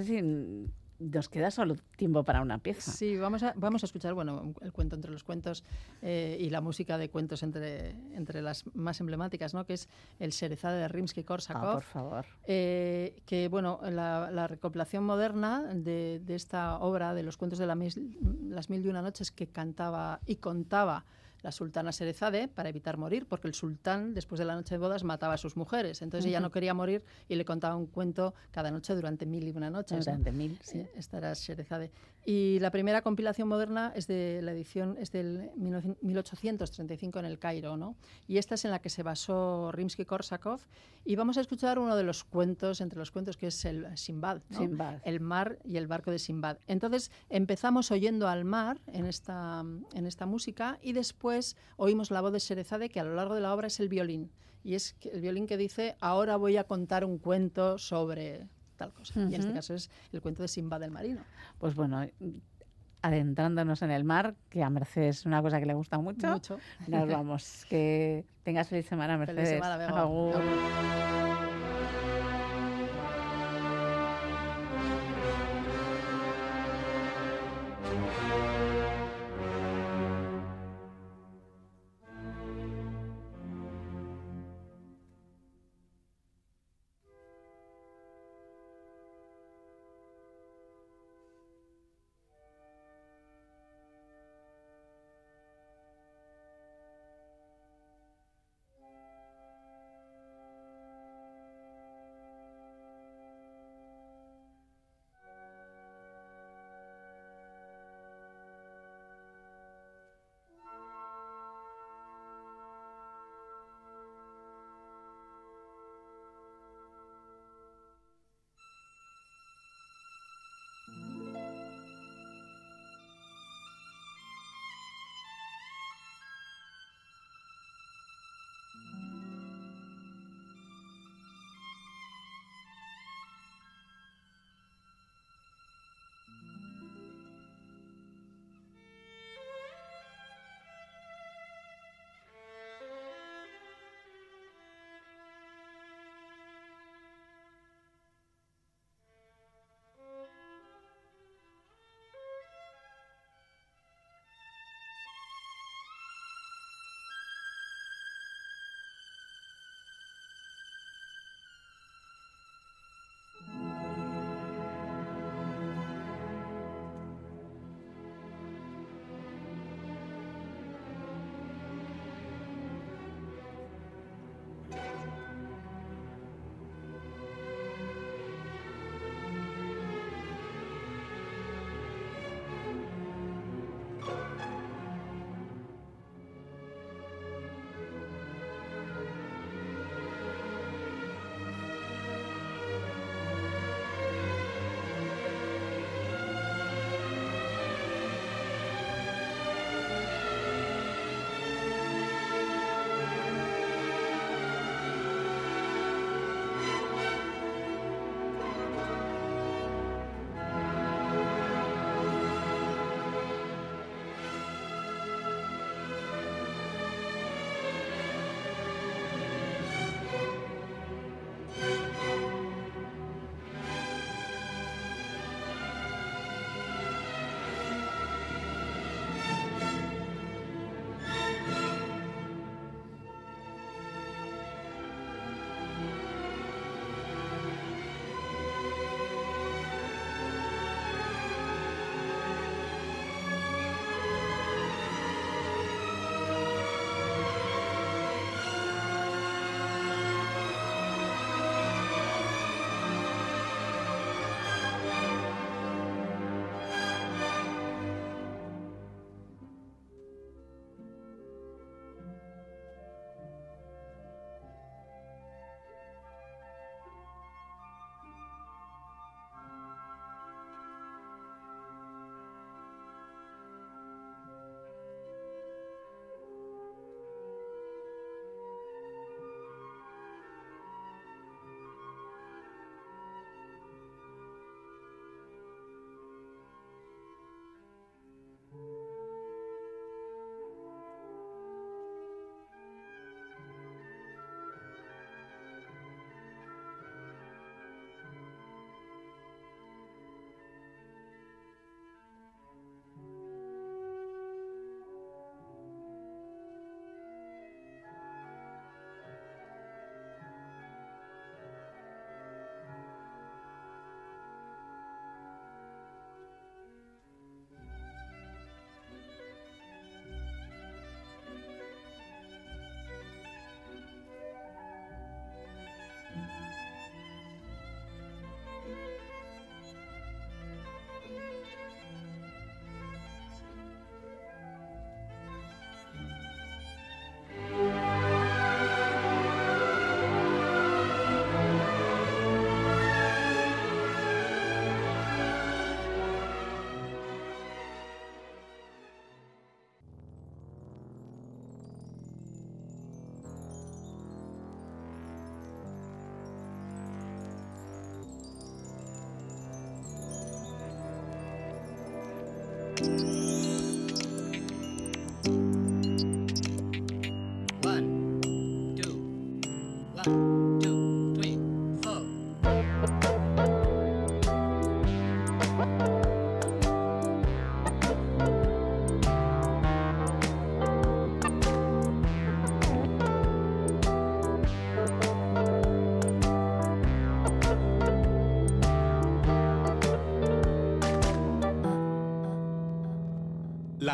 Sé si nos queda solo tiempo para una pieza. Sí, vamos a, vamos a escuchar bueno, el cuento entre los cuentos eh, y la música de cuentos entre, entre las más emblemáticas, ¿no? que es el Serezade de Rimsky-Korsakov. Ah, por favor. Eh, que, bueno, la, la recopilación moderna de, de, esta obra, de los cuentos de la las mil y una noches que cantaba y contaba la sultana Serezade para evitar morir, porque el sultán, después de la noche de bodas, mataba a sus mujeres. Entonces ella no quería morir y le contaba un cuento cada noche durante mil y una noches. Durante mil, sí. Esta era Serezade. Y la primera compilación moderna es de la edición es del 1835 en el Cairo, ¿no? Y esta es en la que se basó Rimsky-Korsakov. Y vamos a escuchar uno de los cuentos, entre los cuentos, que es el Simbad, El mar y el barco de Simbad. Entonces empezamos oyendo al mar en esta, en esta música y después oímos la voz de Serezade, que a lo largo de la obra es el violín. Y es el violín que dice, ahora voy a contar un cuento sobre tal cosa. Y en este caso es el cuento de Simba del Marino. Pues bueno, adentrándonos en el mar, que a Mercedes es una cosa que le gusta mucho. Mucho. Nos vamos. que tengas feliz semana, Mercedes. Feliz semana, La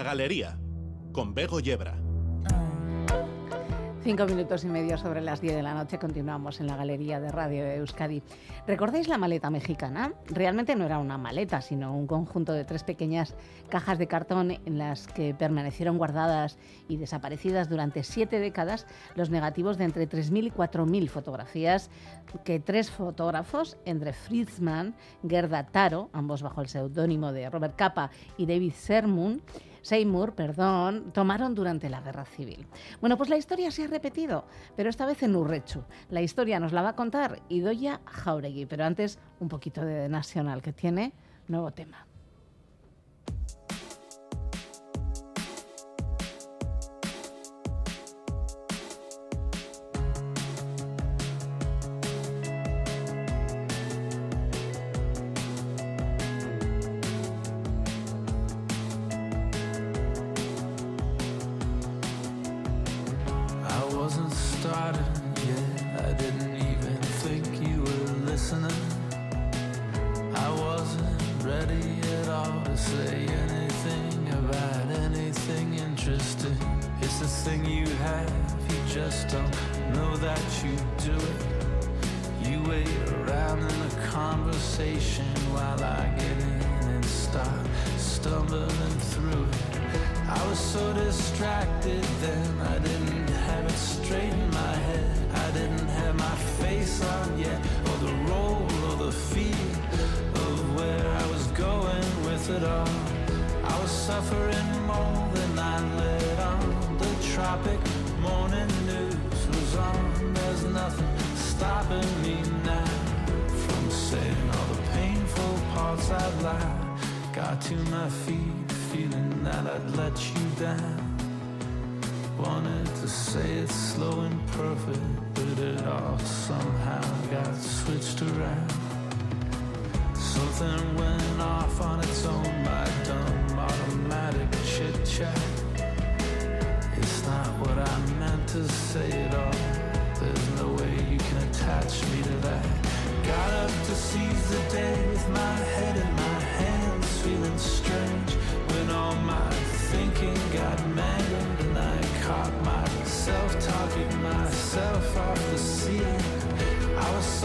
Galería, con Bego Yebra. Cinco minutos y medio sobre las diez de la noche continuamos en la galería de radio de Euskadi. ¿Recordáis la maleta mexicana? Realmente no era una maleta, sino un conjunto de tres pequeñas cajas de cartón en las que permanecieron guardadas y desaparecidas durante siete décadas los negativos de entre 3.000 y 4.000 fotografías que tres fotógrafos, entre Fritzman, Gerda Taro, ambos bajo el seudónimo de Robert Capa, y David Sermon, Seymour, perdón, tomaron durante la Guerra Civil. Bueno, pues la historia se ha repetido, pero esta vez en Urrechu. La historia nos la va a contar Idoya Jauregui, pero antes un poquito de Nacional que tiene nuevo tema.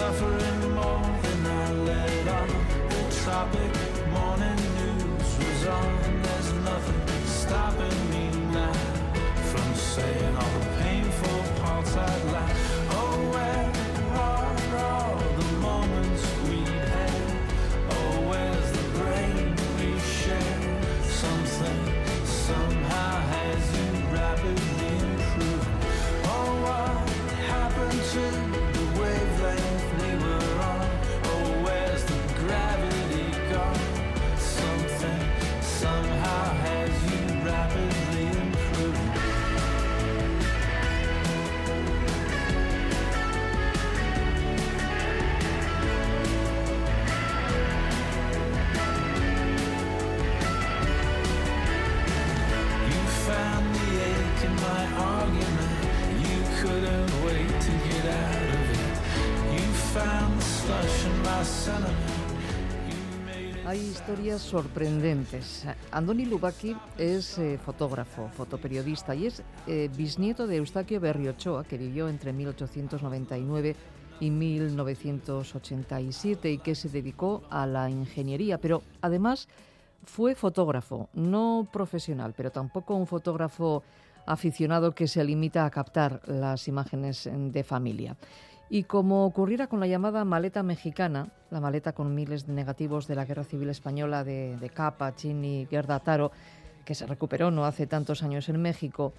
suffering more than I let on. The tropic morning news was on. There's nothing stopping me now from saying all the painful parts I. Hay historias sorprendentes. Andoni Lubaki es eh, fotógrafo, fotoperiodista y es eh, bisnieto de Eustaquio Berriochoa, que vivió entre 1899 y 1987 y que se dedicó a la ingeniería, pero además fue fotógrafo, no profesional, pero tampoco un fotógrafo aficionado que se limita a captar las imágenes de familia. Y como ocurriera con la llamada maleta mexicana, la maleta con miles de negativos de la Guerra Civil Española de, de Capa, Chini, Gerda Taro, que se recuperó no hace tantos años en México,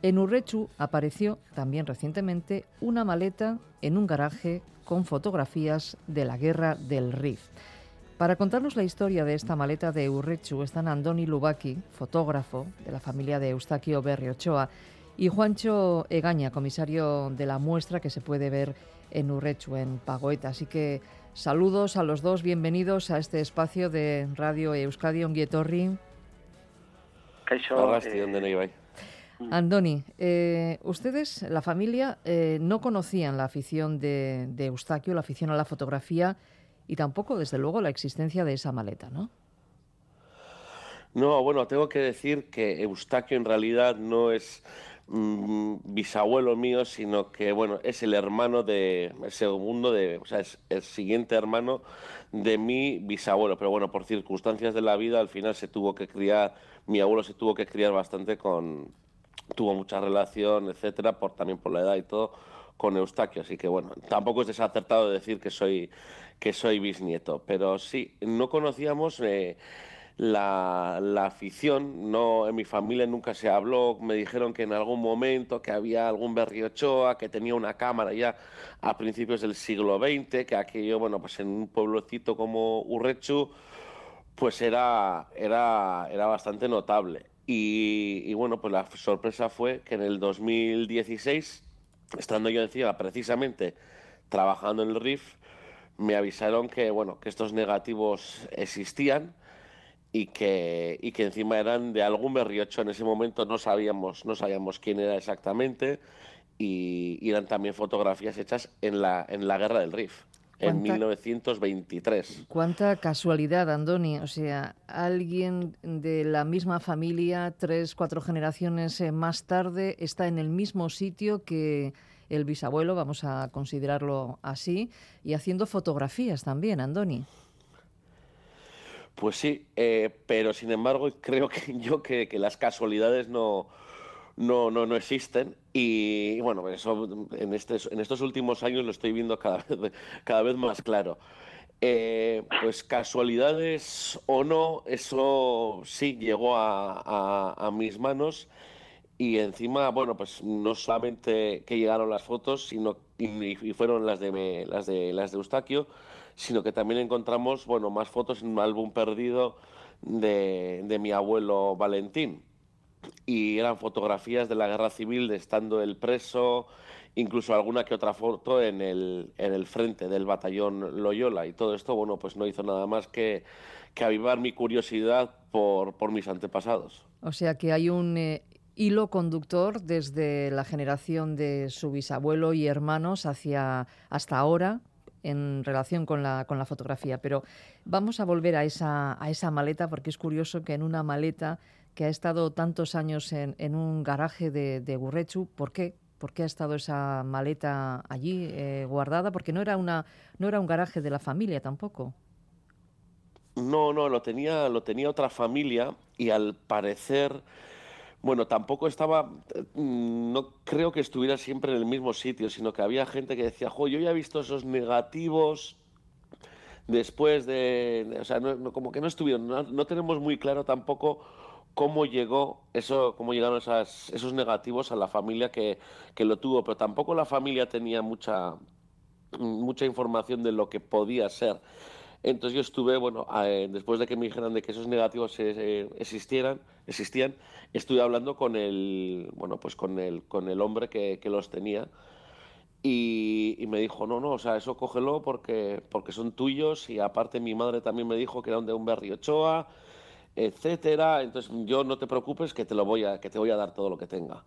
en Urrechu apareció también recientemente una maleta en un garaje con fotografías de la Guerra del Rif. Para contarnos la historia de esta maleta de Urrechu están Andoni Lubaki, fotógrafo de la familia de Eustaquio Berri Ochoa, y Juancho Egaña, comisario de la muestra que se puede ver en Urrechu, en Pagoeta. Así que saludos a los dos, bienvenidos a este espacio de Radio Euskadi Onguietorri. Eh, Andoni, eh, ustedes, la familia, eh, no conocían la afición de, de Eustaquio, la afición a la fotografía y tampoco, desde luego, la existencia de esa maleta, ¿no? No, bueno, tengo que decir que Eustaquio en realidad no es mm, bisabuelo mío, sino que, bueno, es el hermano de, el segundo de, o sea, es el siguiente hermano de mi bisabuelo. Pero bueno, por circunstancias de la vida, al final se tuvo que criar, mi abuelo se tuvo que criar bastante con, tuvo mucha relación, etcétera, por, también por la edad y todo, con Eustaquio. Así que bueno, tampoco es desacertado decir que soy, que soy bisnieto. Pero sí, no conocíamos. Eh, la, la, afición, no en mi familia nunca se habló, me dijeron que en algún momento que había algún Berriochoa que tenía una cámara ya a principios del siglo XX, que aquello, bueno, pues en un pueblocito como Urrechu, pues era, era, era bastante notable. Y, y, bueno, pues la sorpresa fue que en el 2016, estando yo encima precisamente trabajando en el RIF, me avisaron que, bueno, que estos negativos existían y que, y que encima eran de algún berriocho. En ese momento no sabíamos, no sabíamos quién era exactamente y, eran también fotografías hechas en la, en la guerra del Rif. En 1923. Cuánta casualidad, Andoni. O sea, alguien de la misma familia, tres, cuatro generaciones eh, más tarde, está en el mismo sitio que el bisabuelo, vamos a considerarlo así, y haciendo fotografías también, Andoni. Pues sí, eh, pero sin embargo creo que yo que, las casualidades no, no, no, no existen y, bueno, eso en, estos últimos años lo estoy viendo cada vez, cada vez más claro. Eh, pues casualidades o no, eso sí llegó a, a, mis manos y encima, bueno, pues no solamente que llegaron las fotos, sino y, fueron las de, las de las de Eustaquio, sino que también encontramos bueno, más fotos en un álbum perdido de, de mi abuelo Valentín. Y eran fotografías de la guerra civil, de estando el preso, incluso alguna que otra foto en el, en el frente del batallón Loyola. Y todo esto, bueno, pues no hizo nada más que, que avivar mi curiosidad por, por mis antepasados. O sea que hay un eh, hilo conductor desde la generación de su bisabuelo y hermanos hacia hasta ahora, en relación con la, con la fotografía. Pero vamos a volver a esa, a esa maleta, porque es curioso que en una maleta que ha estado tantos años en, en un garaje de, de Gurrechu, ¿por qué? ¿Por qué ha estado esa maleta allí eh, guardada? Porque no era, una, no era un garaje de la familia tampoco. No, no, lo tenía, lo tenía otra familia y al parecer bueno, tampoco estaba, mm, no creo que estuviera siempre en el mismo sitio, sino que había gente que decía, jo, yo ya he visto esos negativos después de, o sea, como que no estuvieron, no, tenemos muy claro tampoco cómo llegó eso, cómo llegaron esos negativos a la familia que, que lo tuvo, pero tampoco la familia tenía mucha, mucha información de lo que podía ser. Entonces yo estuve, bueno, eh, después de que me dijeran de que esos negativos existieran, existían, estuve hablando con el, bueno, pues con el, con el hombre que, que los tenía y, me dijo, no, no, o sea, eso cógelo porque, porque son tuyos y aparte mi madre también me dijo que eran de un Berriochoa, etcétera, entonces yo no te preocupes que te lo voy a, que te voy a dar todo lo que tenga.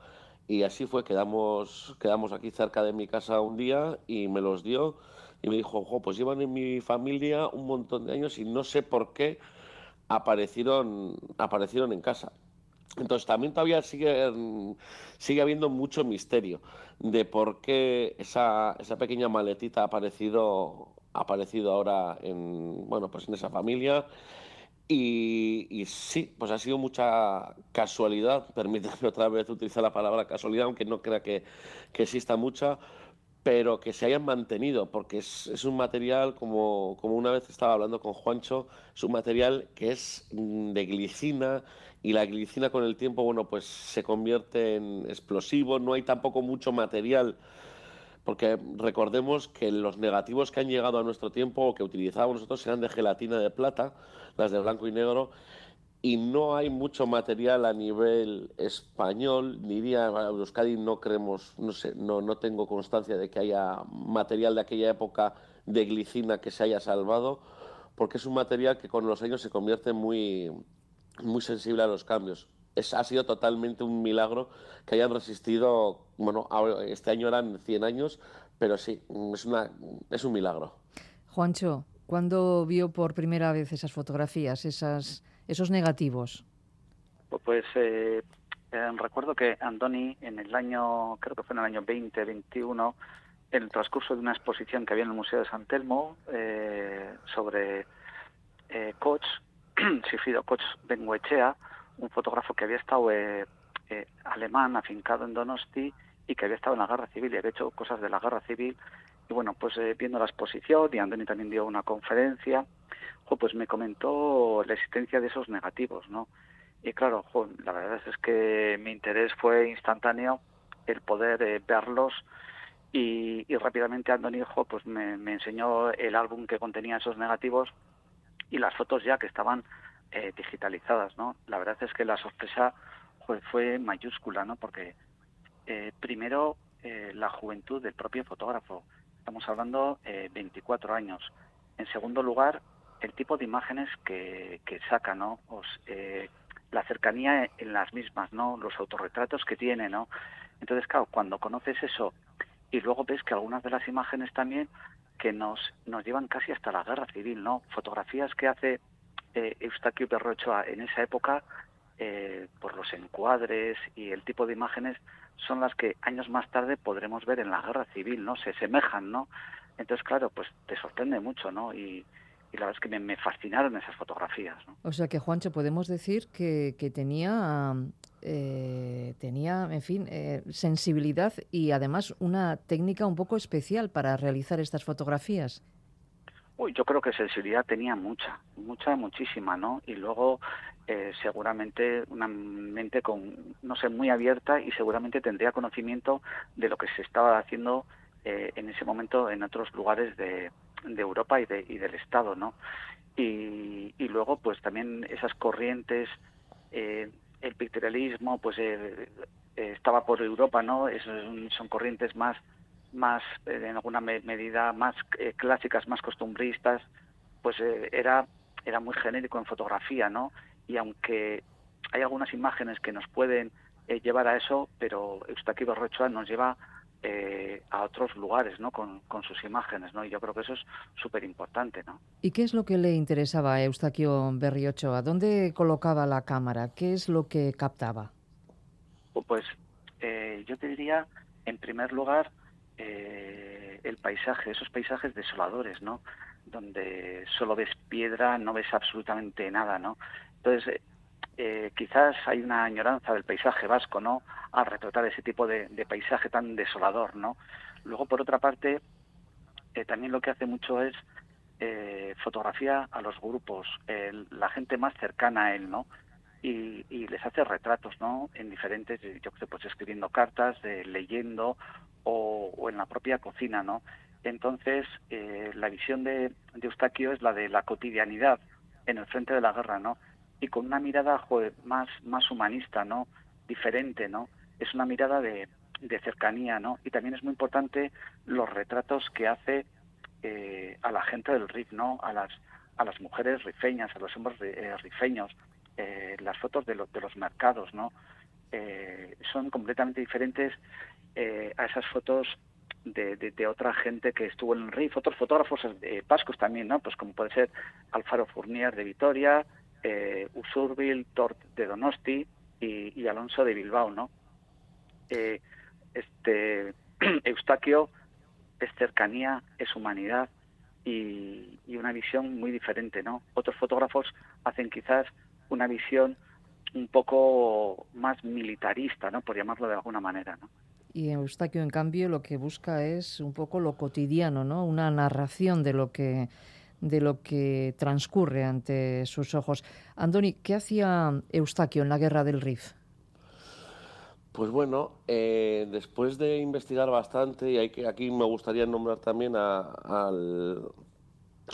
Y así fue, quedamos, quedamos aquí cerca de mi casa un día y me los dio y me dijo, pues llevan en mi familia un montón de años y no sé por qué aparecieron, aparecieron en casa. Entonces también todavía sigue, sigue habiendo mucho misterio de por qué esa, esa pequeña maletita ha aparecido, ha aparecido ahora en, bueno, pues en esa familia. Y, y, sí, pues ha sido mucha casualidad, permítame otra vez utilizar la palabra casualidad, aunque no crea que, que exista mucha, pero que se hayan mantenido, porque es, un material, como, como una vez estaba hablando con Juancho, es un material que es mm, de glicina y la glicina con el tiempo, bueno, pues se convierte en explosivo, no hay tampoco mucho material, porque recordemos que los negativos que han llegado a nuestro tiempo o que utilizábamos nosotros eran de gelatina de plata, las de blanco y negro, y no hay mucho material a nivel español, diría Euskadi no creemos, no sé, no, no tengo constancia de que haya material de aquella época de glicina que se haya salvado, porque es un material que con los años se convierte muy, muy sensible a los cambios. Es, ha sido totalmente un milagro que hayan resistido, bueno, este año eran 100 años, pero sí, es, una, es un milagro. Juancho, ¿cuándo vio por primera vez esas fotografías, esas esos negativos? Pues eh, eh, recuerdo que Andoni en el año, creo que fue en el año 2021, en el transcurso de una exposición que había en el Museo de San Telmo eh, sobre eh, Koch, Sigfrido Koch Benguechea, un fotógrafo que había estado alemán, afincado en Donosti y que había estado en la guerra civil y había hecho cosas de la guerra civil. Y bueno, pues viendo la exposición, y Andoni también dio una conferencia, pues me comentó la existencia de esos negativos, ¿no? Y claro, la verdad es que mi interés fue instantáneo el poder eh, verlos y, rápidamente Andoni pues me, enseñó el álbum que contenía esos negativos y las fotos ya que estaban eh, digitalizadas, ¿no? La verdad es que la sorpresa fue mayúscula, ¿no? Porque eh, primero la juventud del propio fotógrafo, estamos hablando 24 años. En segundo lugar, el tipo de imágenes que, que saca, ¿no? la cercanía en las mismas, ¿no? Los autorretratos que tiene, ¿no? Entonces, claro, cuando conoces eso y luego ves que algunas de las imágenes también que nos, nos llevan casi hasta la guerra civil, ¿no? Fotografías que hace eh, Eustaquio Perrochoa en esa época, eh, por los encuadres y el tipo de imágenes, son las que años más tarde podremos ver en la guerra civil, ¿no? Se semejan, ¿no? Entonces, claro, pues te sorprende mucho, ¿no? Y, y la verdad es que me, fascinaron esas fotografías. O sea que, Juancho, podemos decir que, tenía, eh, tenía, en fin, eh, sensibilidad y además una técnica un poco especial para realizar estas fotografías. Uy, yo creo que sensibilidad tenía mucha, mucha, muchísima, ¿no? Y luego eh, seguramente una mente con, no sé, muy abierta y seguramente tendría conocimiento de lo que se estaba haciendo en ese momento en otros lugares de, Europa y, de, y del Estado, ¿no? Y, y, luego, pues también esas corrientes, eh, el pictorialismo, pues eh, eh, estaba por Europa, ¿no? son corrientes más, más en alguna medida, más clásicas, más costumbristas, pues era, era muy genérico en fotografía, ¿no? Y aunque hay algunas imágenes que nos pueden llevar a eso, pero Eustaquio Berrochoa nos lleva eh, a otros lugares, ¿no? Con, sus imágenes, ¿no? Y yo creo que eso es súper importante, ¿no? ¿Y qué es lo que le interesaba a Eustaquio Berriochoa? ¿Dónde colocaba la cámara? ¿Qué es lo que captaba? Pues eh, yo te diría, en primer lugar, eh, el paisaje, esos paisajes desoladores, ¿no? Donde solo ves piedra, no ves absolutamente nada, ¿no? Entonces, eh, quizás hay una añoranza del paisaje vasco, ¿no? Al retratar ese tipo de, paisaje tan desolador, ¿no? Luego, por otra parte, eh, también lo que hace mucho es eh, fotografía a los grupos, la gente más cercana a él, ¿no? Y, les hace retratos, ¿no? En diferentes, yo sé, pues escribiendo cartas, leyendo o, en la propia cocina, ¿no? Entonces, la visión de, de Eustaquio es la de la cotidianidad en el frente de la guerra, ¿no? y con una mirada más, más humanista, ¿no? Diferente, ¿no? Es una mirada de, de cercanía, ¿no? Y también es muy importante los retratos que hace eh, a la gente del RIF, ¿no? A las, a las mujeres rifeñas, a los hombres eh, rifeños, eh, las fotos de, de los mercados, ¿no? son completamente diferentes a esas fotos de, de, otra gente que estuvo en el RIF, otros fotógrafos vascos también, ¿no? Pues como puede ser Alfaro Fournier de Vitoria, eh, Usurbil, Tort de Donosti y, Alonso de Bilbao, ¿no? Eh, este Eustaquio es cercanía, es humanidad y, una visión muy diferente, ¿no? Otros fotógrafos hacen quizás una visión un poco más militarista, ¿no? Por llamarlo de alguna manera, ¿no? Y Eustaquio, en cambio, lo que busca es un poco lo cotidiano, ¿no? Una narración de lo que de lo que transcurre ante sus ojos. Andoni, ¿qué hacía Eustaquio en la guerra del Rif? Pues bueno, eh, después de investigar bastante, y hay que, aquí me gustaría nombrar también al,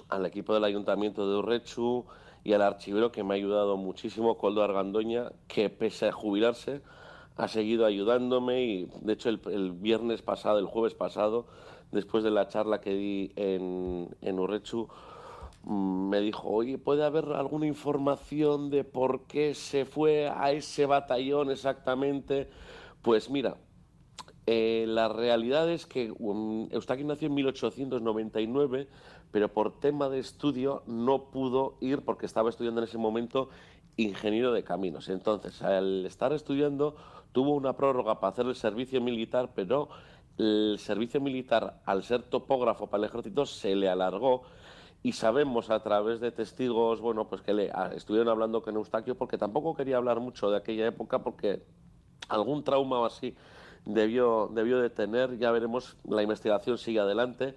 al, equipo del Ayuntamiento de Urrechu y al archivero que me ha ayudado muchísimo, Coldo Argandoña, que pese a jubilarse ha seguido ayudándome y de hecho el, el viernes pasado, el jueves pasado, después de la charla que di en, en Urrechu, Mm, me dijo, oye, ¿puede haber alguna información de por qué se fue a ese batallón exactamente? Pues mira, eh, la realidad es que um, Eustaquio nació en 1899, pero por tema de estudio no pudo ir porque estaba estudiando en ese momento ingeniero de caminos. Entonces, al estar estudiando, tuvo una prórroga para hacer el servicio militar, pero el servicio militar, al ser topógrafo para el ejército, se le alargó. Y sabemos a través de testigos, bueno, pues que le estuvieron hablando con Eustaquio, porque tampoco quería hablar mucho de aquella época, porque algún trauma o así debió, debió de tener, ya veremos, la investigación sigue adelante,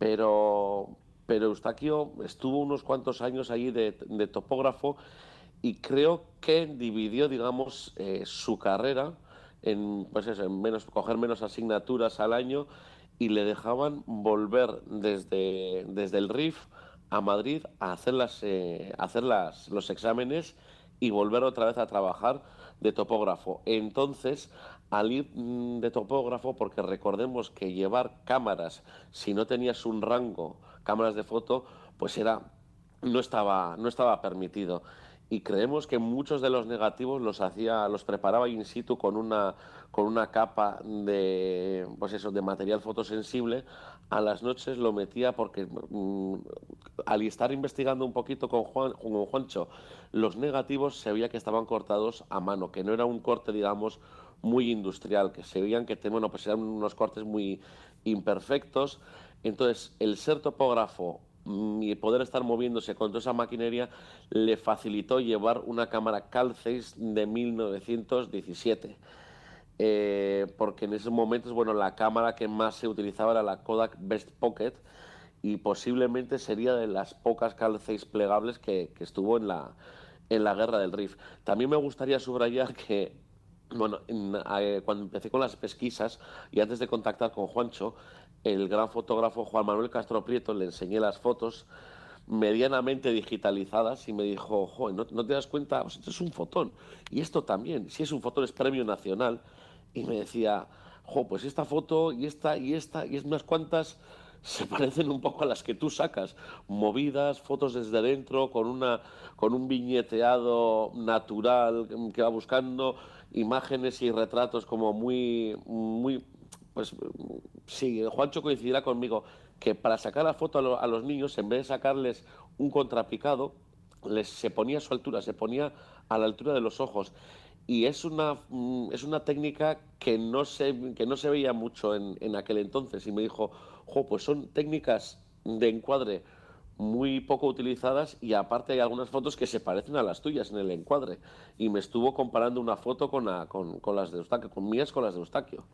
pero, pero Eustaquio estuvo unos cuantos años allí de, topógrafo y creo que dividió, digamos, eh, su carrera en, pues eso, en menos, coger menos asignaturas al año y le dejaban volver desde, desde el RIF a Madrid a hacer, las, eh, hacer las, los exámenes y volver otra vez a trabajar de topógrafo. Entonces, al ir mm, de topógrafo, porque recordemos que llevar cámaras, si no tenías un rango, cámaras de foto, pues era no estaba, no estaba permitido y creemos que muchos de los negativos los hacía, los preparaba in situ con una, con una capa de, pues eso, de material fotosensible. A las noches lo metía porque mm, al estar investigando un poquito con, Juan, con Juancho, los negativos se veía que estaban cortados a mano, que no era un corte, digamos, muy industrial, que se veían que bueno, pues eran unos cortes muy imperfectos. Entonces, el ser topógrafo y poder estar moviéndose con toda esa maquinaria le facilitó llevar una cámara Calceis de 1917. Eh, porque en esos momentos, bueno, la cámara que más se utilizaba era la Kodak Best Pocket y posiblemente sería de las pocas Calceis plegables que, estuvo en la, en la guerra del Rif. También me gustaría subrayar que bueno, eh, cuando empecé con las pesquisas y antes de contactar con Juancho, el gran fotógrafo Juan Manuel Castro Prieto le enseñé las fotos medianamente digitalizadas y me dijo, joder, ¿no, te das cuenta? esto es un fotón. Y esto también, si es un fotón es premio nacional. Y me decía, pues esta foto y esta y esta y unas cuantas se parecen un poco a las que tú sacas, movidas, fotos desde dentro, con, una, con un viñeteado natural que va buscando imágenes y retratos como muy, muy pues sí, Juancho coincidirá conmigo que para sacar la foto a, los niños, en vez de sacarles un contrapicado, les, se ponía a su altura, se ponía a la altura de los ojos. Y es una, mm, es una técnica que no se, que no se veía mucho en, en aquel entonces. Y me dijo, jo, pues son técnicas de encuadre muy poco utilizadas y aparte hay algunas fotos que se parecen a las tuyas en el encuadre. Y me estuvo comparando una foto con, con, con las de Eustaquio, con mías con las de Eustaquio.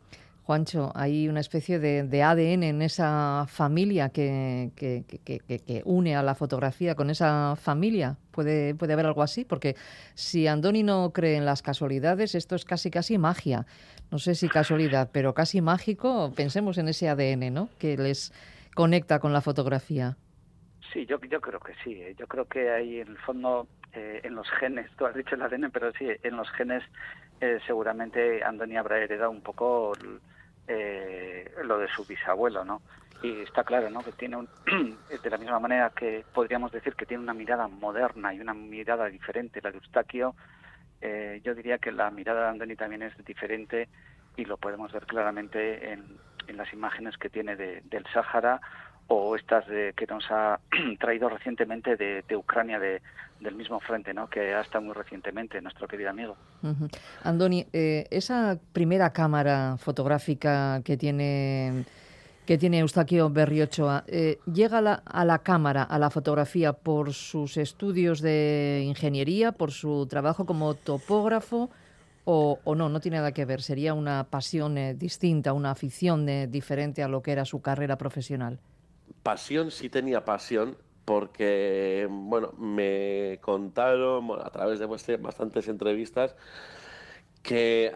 Juancho, hay una especie de, ADN en esa familia que, une a la fotografía con esa familia. ¿Puede, ¿Puede haber algo así? Porque si Andoni no cree en las casualidades, esto es casi casi magia. No sé si casualidad, pero casi mágico. Pensemos en ese ADN, ¿no? Que les conecta con la fotografía. Sí, yo, yo creo que sí. ¿eh? Yo creo que hay en el fondo, eh, en los genes, tú has dicho el ADN, pero sí, en los genes eh, seguramente Andoni habrá heredado un poco eh, lo de su bisabuelo, ¿no? Y está claro, ¿no? Que tiene un, de la misma manera que podríamos decir que tiene una mirada moderna y una mirada diferente la de Eustaquio, eh, yo diría que la mirada de Andoni también es diferente y lo podemos ver claramente en, las imágenes que tiene de, del Sáhara o estas de, que nos ha traído recientemente de, Ucrania, de, del mismo frente, ¿no? que ha estado muy recientemente nuestro querido amigo. Andoni, eh, esa primera cámara fotográfica que tiene que tiene Eustaquio Berriochoa, eh, ¿llega a la cámara, a la fotografía, por sus estudios de ingeniería, por su trabajo como topógrafo? O, no, no tiene nada que ver, sería una pasión eh, distinta, una afición diferente a lo que era su carrera profesional pasión sí tenía pasión porque, bueno, me contaron a través de bastantes entrevistas que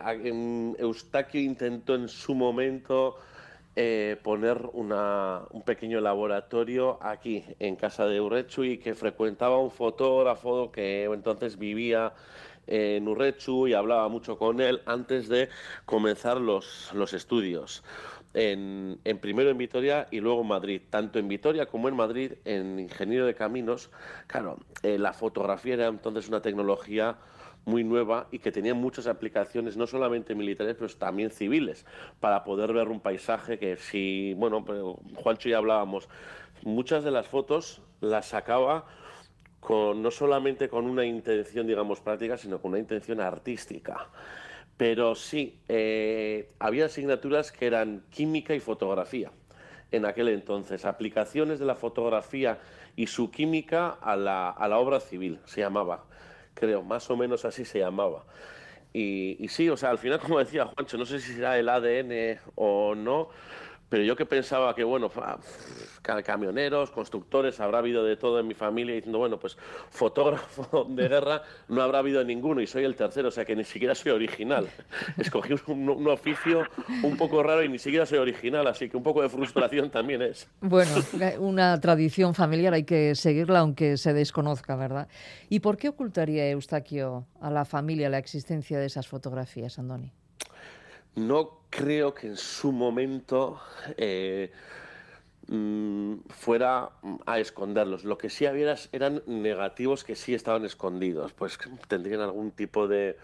Eustaquio intentó en su momento eh, poner un pequeño laboratorio aquí en casa de Urrechu y que frecuentaba un fotógrafo que entonces vivía en Urrechu y hablaba mucho con él antes de comenzar los, los estudios en, primero en Vitoria y luego en Madrid. Tanto en Vitoria como en Madrid, en ingeniero de caminos, claro, eh, la fotografía era entonces una tecnología muy nueva y que tenía muchas aplicaciones, no solamente militares, pero también civiles, para poder ver un paisaje que si, bueno, Juancho ya hablábamos, muchas de las fotos las sacaba con, no solamente con una intención, digamos, práctica, sino con una intención artística. Pero sí, eh, había asignaturas que eran química y fotografía en aquel entonces, aplicaciones de la fotografía y su química a la, a la obra civil, se llamaba, creo, más o menos así se llamaba. Y, y, sí, o sea, al final, como decía Juancho, no sé si será el ADN o no, pero yo que pensaba que, bueno, camioneros, constructores, habrá habido de todo en mi familia, diciendo, bueno, pues fotógrafo de guerra no habrá habido ninguno y soy el tercero, o sea que ni siquiera soy original. Escogí un, oficio un poco raro y ni siquiera soy original, así que un poco de frustración también es. Bueno, una tradición familiar hay que seguirla aunque se desconozca, ¿verdad? ¿Y por qué ocultaría Eustaquio a la familia la existencia de esas fotografías, Andoni? No creo que en su momento eh, mm, fuera a esconderlos. Lo que sí había eran negativos que sí estaban escondidos, pues tendrían algún tipo de,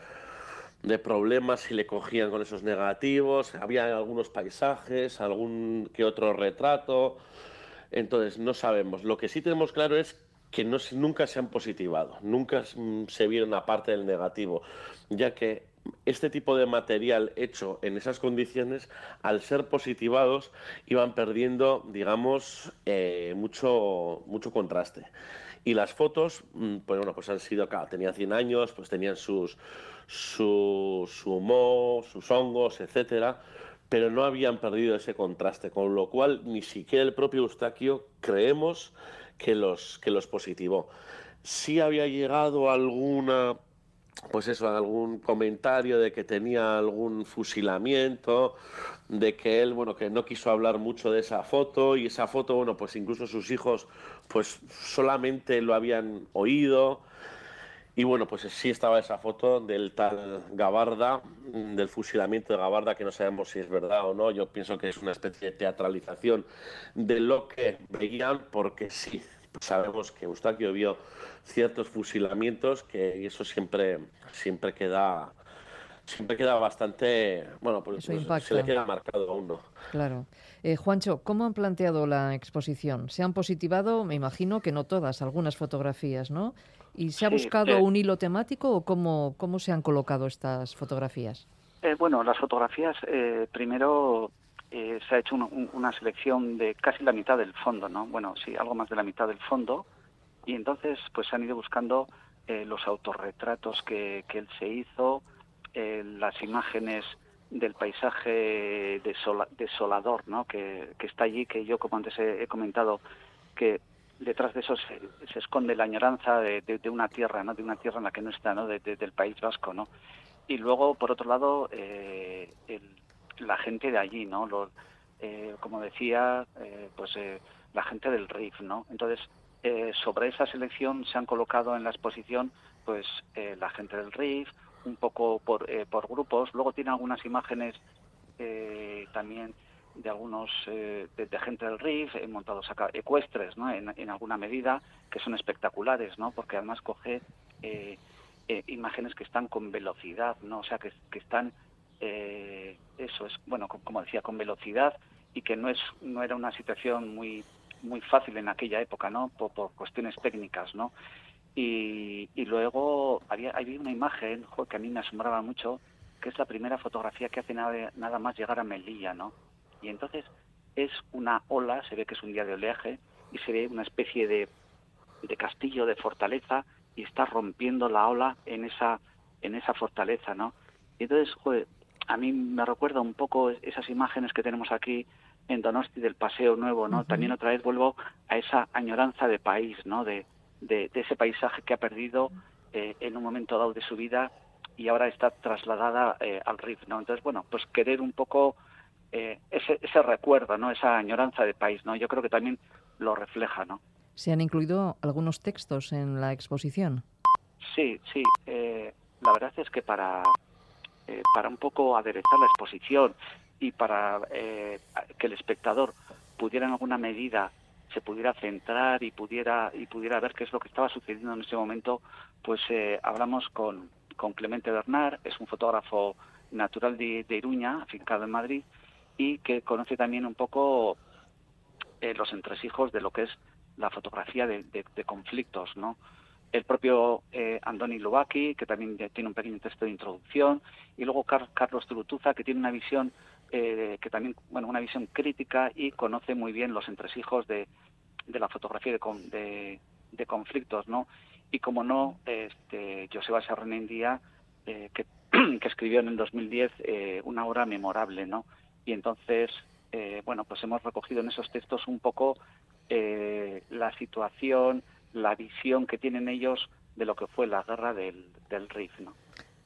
de problemas si le cogían con esos negativos. Había algunos paisajes, algún que otro retrato. Entonces, no sabemos. Lo que sí tenemos claro es que no, nunca se han positivado, nunca mm, se vieron aparte del negativo, ya que este tipo de material hecho en esas condiciones, al ser positivados, iban perdiendo, digamos, eh, mucho, mucho contraste. Y las fotos, mm, pues bueno, pues han sido, claro, tenían 100 años, pues tenían sus, su, su sus hongos, etcétera, pero no habían perdido ese contraste, con lo cual ni siquiera el propio Eustaquio creemos que los, que los positivó. Sí había llegado alguna pues eso, algún comentario de que tenía algún fusilamiento, de que él, bueno, que no quiso hablar mucho de esa foto y esa foto, bueno, pues incluso sus hijos, pues solamente lo habían oído. Y bueno, pues sí estaba esa foto del tal Gabarda, del fusilamiento de Gabarda, que no sabemos si es verdad o no. Yo pienso que es una especie de teatralización de lo que veían, porque sí, sabemos que Eustaquio vio ciertos fusilamientos que eso siempre siempre queda siempre queda bastante bueno pues, pues se le queda marcado a uno. Claro. Eh, Juancho cómo han planteado la exposición se han positivado me imagino que no todas algunas fotografías no y se ha buscado eh, un hilo temático o cómo cómo se han colocado estas fotografías eh, bueno las fotografías primero se ha hecho una selección de casi la mitad del fondo, ¿no? Bueno, sí, algo más de la mitad del fondo, y entonces pues han ido buscando eh, los autorretratos que, que, él se hizo, eh, las imágenes del paisaje desolador ¿no? que, que, está allí, que yo como antes he, comentado, que detrás de eso se, esconde la añoranza de, de, una tierra, ¿no? de una tierra en la que no está, ¿no? del País Vasco. ¿no? Y luego, por otro lado, eh, la gente de allí, ¿no? como decía, pues la gente del RIF, ¿no? Entonces, eh, sobre esa selección se han colocado en la exposición pues eh, la gente del RIF, un poco por, eh, por grupos. Luego tiene algunas imágenes también de algunos de, gente del RIF montados acá, ecuestres, ¿no? En, alguna medida, que son espectaculares, ¿no? Porque además coge imágenes que están con velocidad, ¿no? O sea, que, que están, eso es, bueno, como decía, con velocidad y que no es no era una situación muy muy fácil en aquella época, ¿no? Por, cuestiones técnicas, ¿no? Y, luego había, había una imagen que a mí me asombraba mucho, que es la primera fotografía que hace nada, nada más llegar a Melilla, ¿no? Y entonces es una ola, se ve que es un día de oleaje, y se ve una especie de, de castillo, de fortaleza, y está rompiendo la ola en esa, en esa fortaleza, ¿no? Y entonces, joder, a mí me recuerda un poco esas imágenes que tenemos aquí en Donosti del Paseo Nuevo, ¿no? También otra vez vuelvo a esa añoranza de país, ¿no? De, de, ese paisaje que ha perdido eh, en un momento dado de su vida y ahora está trasladada eh, al RIF, ¿no? Entonces, bueno, pues querer un poco eh, ese, ese recuerdo, ¿no? Esa añoranza de país, ¿no? Yo creo que también lo refleja, ¿no? ¿Se han incluido algunos textos en la exposición? Sí, sí. la verdad es que para, para un poco aderezar la exposición y para eh, que el espectador pudiera en alguna medida se pudiera centrar y pudiera y pudiera ver qué es lo que estaba sucediendo en ese momento, pues eh, hablamos con, con Clemente Bernard, es un fotógrafo natural de, Iruña, afincado en Madrid, y que conoce también un poco eh, los entresijos de lo que es la fotografía de, de, conflictos, ¿no? el propio eh, Andoni Lubaki, que también tiene un pequeño texto de introducción, y luego Carlos Trutuza, que tiene una visión, eh, que también, bueno, una visión crítica y conoce muy bien los entresijos de, de la fotografía de, de, conflictos, ¿no? Y como no, este, Joseba Sarrenendía, eh, que, que, escribió en el 2010 eh, una obra memorable, ¿no? Y entonces, eh, bueno, pues hemos recogido en esos textos un poco eh, la situación, la visión que tienen ellos de lo que fue la guerra del, del Rif. ¿no?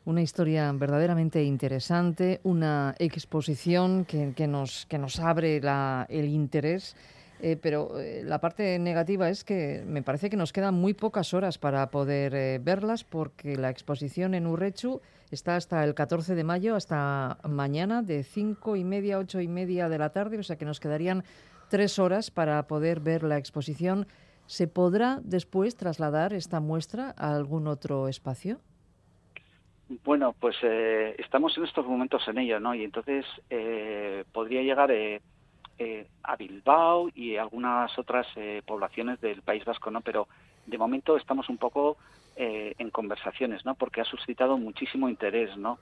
Una historia verdaderamente interesante, una exposición que, nos, que nos abre la, el interés. Eh, pero eh, la parte negativa es que me parece que nos quedan muy pocas horas para poder eh, verlas porque la exposición en Urrechu está hasta el 14 de mayo, hasta mañana, de cinco y media a ocho y media de la tarde, o sea que nos quedarían tres horas para poder ver la exposición ¿Se podrá después trasladar esta muestra a algún otro espacio? Bueno, pues eh, estamos en estos momentos en ello, ¿no? Y entonces eh, podría llegar eh, a Bilbao y algunas otras poblaciones del País Vasco, ¿no? Pero de momento estamos un poco en conversaciones, ¿no? Porque ha suscitado muchísimo interés, ¿no?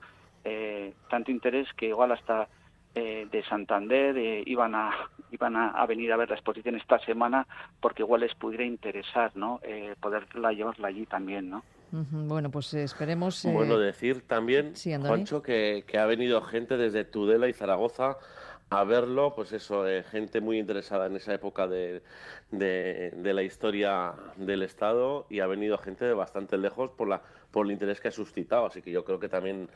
tanto interés que igual hasta eh, de Santander eh, iban a iban a, venir a ver la exposición esta semana porque igual les pudiera interesar no eh, poderla llevarla allí también no bueno pues esperemos bueno decir también Juancho que, que ha venido gente desde Tudela y Zaragoza a verlo, pues eso, gente muy interesada en esa época de, de, de, la historia del Estado y ha venido gente de bastante lejos por la por el interés que ha suscitado. Así que yo creo que también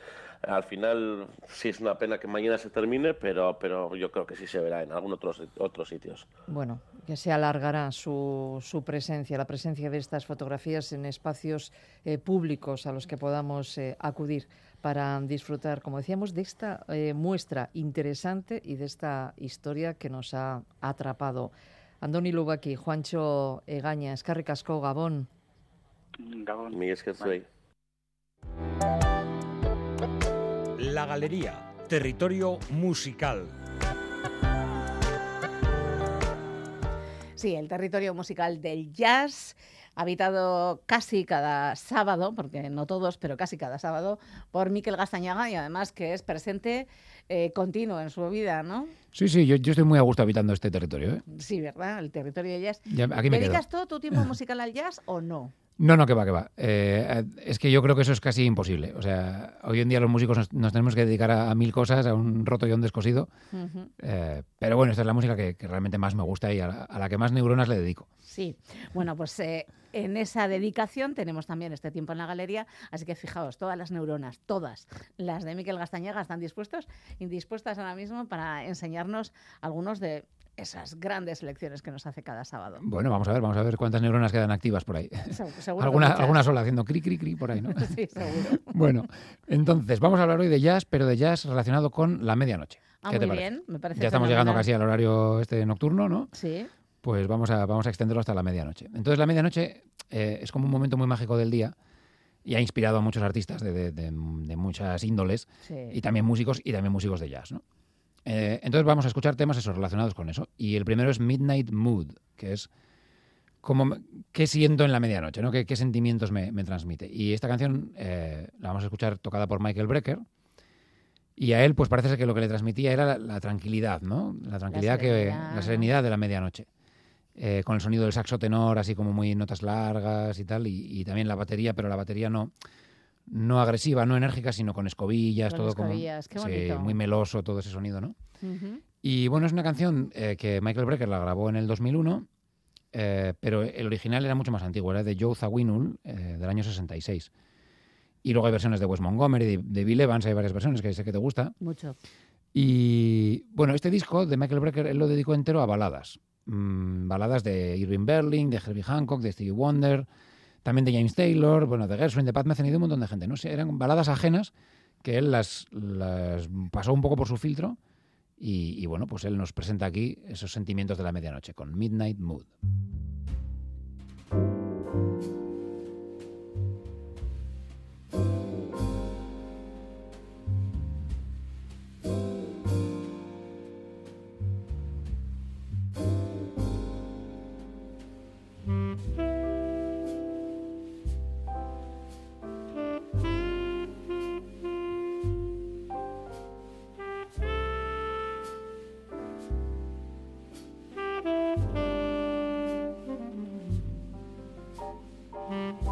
al final sí es una pena que mañana se termine, pero, pero yo creo que sí se verá en algunos otros, otros sitios. Bueno, que se alargará su, su presencia, la presencia de estas fotografías en espacios eh, públicos a los que podamos eh, acudir para disfrutar, como decíamos, de esta eh, muestra interesante y de esta historia que nos ha atrapado. Andoni Lubaki, Juancho Egaña, Escarricasco, Gabón. Gabón. Miguel Esquerzuey. La Galería, territorio musical. Sí, el territorio musical del jazz, habitado casi cada sábado, porque no todos, pero casi cada sábado, por Miquel Gastañaga y además que es presente eh, continuo en su vida, ¿no? Sí, sí, yo, yo, estoy muy a gusto habitando este territorio. ¿eh? Sí, ¿verdad? El territorio del jazz. aquí me ¿Dedicas todo tu tiempo musical al jazz o no? No, no, que va, que va. Eh, es que yo creo que eso es casi imposible. O sea, hoy en día los músicos nos, tenemos que dedicar a, mil cosas, a un roto y a un descosido. eh, pero bueno, esta es la música que, que realmente más me gusta y a la, a la, que más neuronas le dedico. Sí, bueno, pues eh, en esa dedicación tenemos también este tiempo en la galería, así que fijaos, todas las neuronas, todas las de Miquel Gastañaga están dispuestos, indispuestas ahora mismo para enseñarnos algunos de esas grandes lecciones que nos hace cada sábado. Bueno, vamos a ver, vamos a ver cuántas neuronas quedan activas por ahí. Seguro alguna, alguna sola haciendo cri, cri, cri por ahí, ¿no? sí, seguro. bueno, entonces vamos a hablar hoy de jazz, pero de jazz relacionado con la medianoche. Ah, ¿Qué muy te bien, me parece Ya estamos llegando casi al horario este nocturno, ¿no? Sí. Pues vamos a, vamos a extenderlo hasta la medianoche. Entonces la medianoche eh, es como un momento muy mágico del día y ha inspirado a muchos artistas de, de, de, de muchas índoles Sí. y también músicos y también músicos de jazz, ¿no? Eh, entonces vamos a escuchar temas esos relacionados con eso. Y el primero es Midnight Mood, que es como qué siento en la medianoche, ¿no? ¿Qué, qué sentimientos me, me transmite? Y esta canción eh, la vamos a escuchar tocada por Michael Brecker. Y a él, pues parece ser que lo que le transmitía era la, la tranquilidad, ¿no? La tranquilidad que serenidad. la serenidad de la medianoche. Eh, con el sonido del saxo tenor, así como muy notas largas y tal, y, y también la batería, pero la batería no, no agresiva, no enérgica, sino con escobillas, Con todo escobillas, qué como sí, bonito. muy meloso todo ese sonido, ¿no? Y bueno, es una canción eh, que Michael Brecker la grabó en el 2001, eh, pero el original era mucho más antiguo, era de Joe Zawinul, eh, del año 66. Y luego hay versiones de Wes Montgomery, de, de Bill Evans, hay varias versiones que sé que te gusta. Mucho. Y bueno, este disco de Michael Brecker él lo dedicó entero a baladas. Mm, baladas de Irving Berlin, de Herbie Hancock, de Stevie Wonder, también de James Taylor, bueno, de Gershwin, de Pat Metheny, de un montón de gente. ¿no? eran baladas ajenas que él las, las pasó un poco por su filtro y, y bueno, pues él nos presenta aquí esos sentimientos de la medianoche con Midnight Mood. Mm-hmm.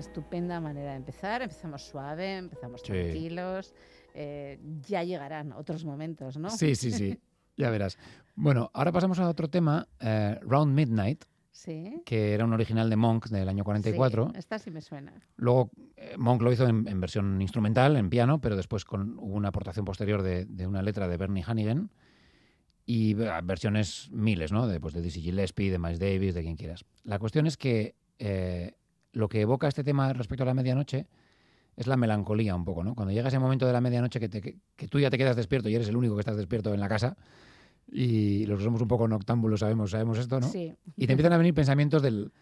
Estupenda manera de empezar. Empezamos suave, empezamos tranquilos. Eh, ya llegarán otros momentos, ¿no? Sí, sí, sí. ya verás. Bueno, ahora pasamos a otro tema, eh, Round Midnight. Sí. que era un original de Monk del año 44. Sí, esta sí me suena. Luego eh, Monk lo hizo en, versión instrumental, en piano, pero después con, hubo una aportación posterior de, de, una letra de Bernie Hannigan y versiones miles, ¿no? De, pues, de Dizzy Gillespie, de Miles Davis, de quien quieras. La cuestión es que eh, lo que evoca este tema respecto a la medianoche es la melancolía un poco, ¿no? Cuando llega ese momento de la medianoche que, que, tú ya te quedas despierto y eres el único que estás despierto en la casa y los que somos un poco noctámbulos sabemos, sabemos esto, ¿no? Sí. Y te empiezan a venir pensamientos del,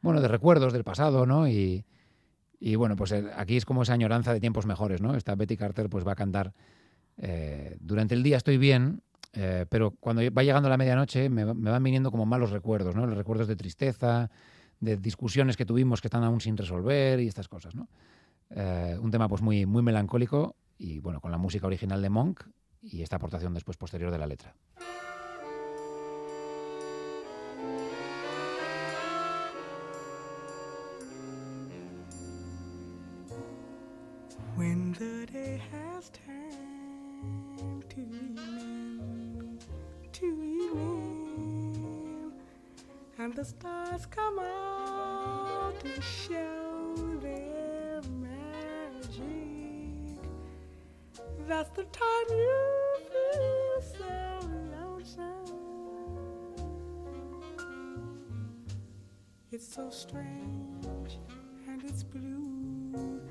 bueno, de recuerdos del pasado, ¿no? Y, y bueno, pues eh, aquí es como esa añoranza de tiempos mejores, ¿no? Esta Betty Carter pues va a cantar eh, durante el día estoy bien, eh, pero cuando va llegando la medianoche me, me, van viniendo como malos recuerdos, ¿no? Los recuerdos de tristeza, de discusiones que tuvimos que están aún sin resolver y estas cosas, ¿no? Eh, un tema pues muy, muy melancólico y bueno, con la música original de Monk y esta aportación después posterior de la letra. And the stars come out to show their magic, that's the time you feel so lonesome. It's so strange and it's blue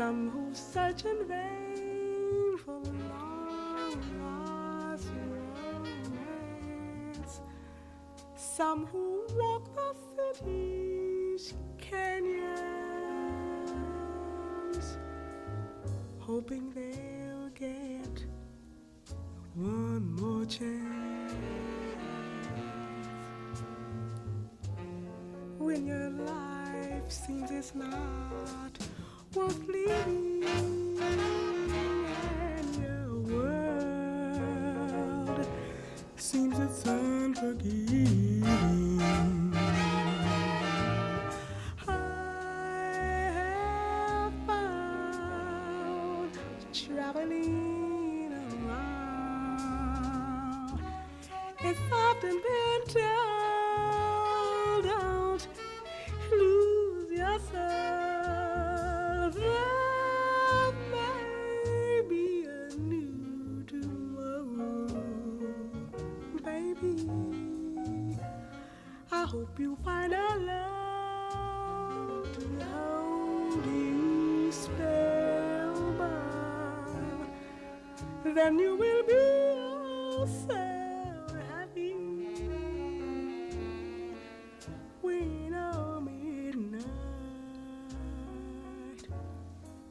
Some who search in vain for long lost romance. Some who walk the city's canyons hoping they'll get one more chance. When your life seems it's not for pleading. Then you will be oh so happy when our midnight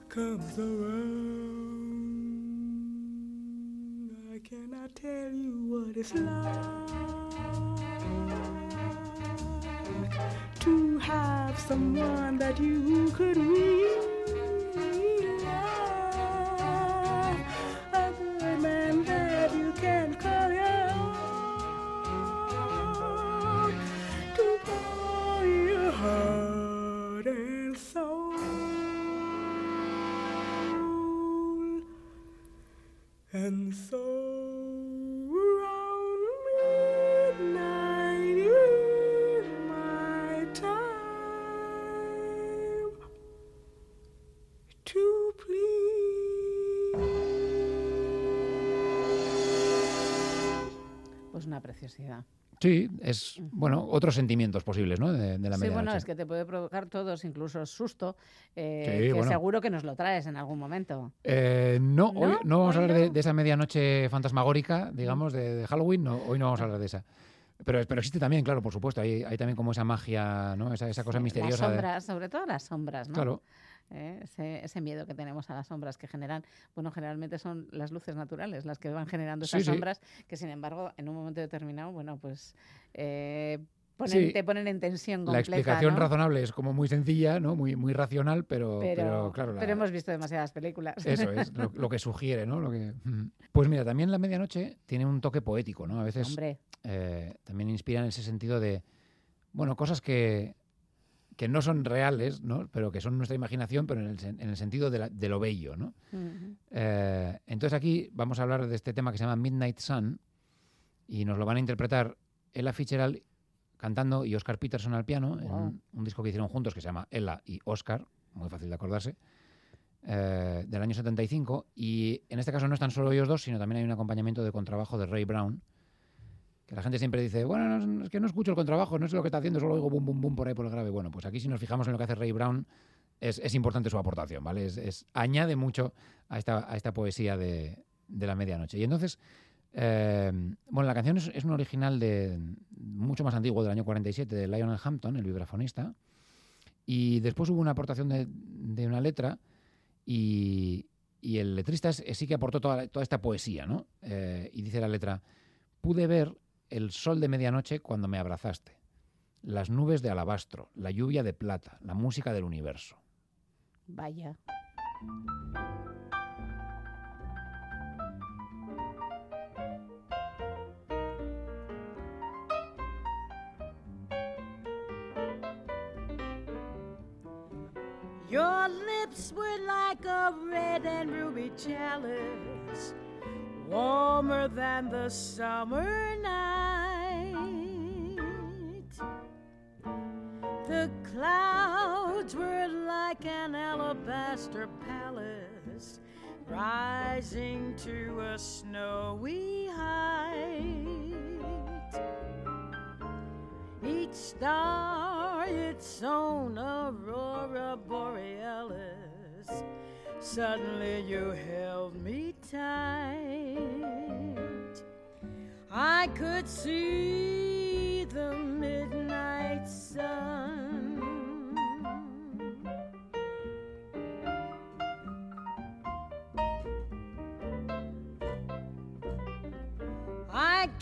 comes around. I cannot tell you what it's like to have someone that you could really una preciosidad. Sí, es, bueno, otros sentimientos posibles, ¿no? De, de la Sí, bueno, es que te puede provocar todos, incluso susto, eh, Sí, que bueno. seguro que nos lo traes en algún momento. Eh, no, hoy ¿No? no vamos a hablar de, no. de esa medianoche fantasmagórica, digamos, de, de Halloween. No, hoy no vamos a hablar de esa. Pero, pero existe también, claro, por supuesto. Hay, hay también como esa magia, ¿no? Esa, esa cosa Sí, misteriosa. Las de- sombras, sobre todo las sombras, ¿no? Claro. Eh, ese, ese miedo que tenemos a las sombras que generan, bueno, generalmente son las luces naturales las que van generando esas sí. sombras, que sin embargo, en un momento determinado, bueno, pues eh, te ponen en tensión completa, La explicación razonable es como muy sencilla, ¿no? Muy, muy racional, pero, pero, claro. pero hemos visto demasiadas películas. Eso es, lo, que sugiere, ¿no? Lo que... Pues mira, también La Medianoche tiene un toque poético, ¿no? A veces eh, también inspira en ese sentido de, bueno, cosas que, que no son reales, ¿no? pero que son nuestra imaginación, pero en el, sentido de, lo bello. ¿no? Eh, entonces aquí vamos a hablar de este tema que se llama Midnight Sun y nos lo van a interpretar Ella Fitzgerald cantando y Oscar Peterson al piano en un disco que hicieron juntos que se llama Ella y Oscar, muy fácil de acordarse, eh, del año 75. Y en este caso no están solo ellos dos, sino también hay un acompañamiento de contrabajo de Ray Brown, que la gente siempre dice, bueno, es que no escucho el contrabajo, no sé lo que está haciendo, solo oigo bum, bum, bum por ahí por el grave. Bueno, pues aquí si nos fijamos en lo que hace Ray Brown, es, importante su aportación, ¿vale? Es, añade mucho a esta, a esta poesía de, la medianoche. Y entonces, eh, bueno, la canción es, un original de mucho más antiguo, del año 47, de Lionel Hampton, el vibrafonista. Y después hubo una aportación de, una letra y, el letrista sí que aportó toda, toda esta poesía, ¿no? Eh, y dice la letra, pude ver el sol de medianoche cuando me abrazaste, las nubes de alabastro, la lluvia de plata, la música del universo. Vaya. Your lips were like a red and ruby chalice warmer than the summer night. The clouds were like an alabaster palace rising to a snowy height. Each star its own aurora borealis Suddenly you held me tight. I could see the midnight sun.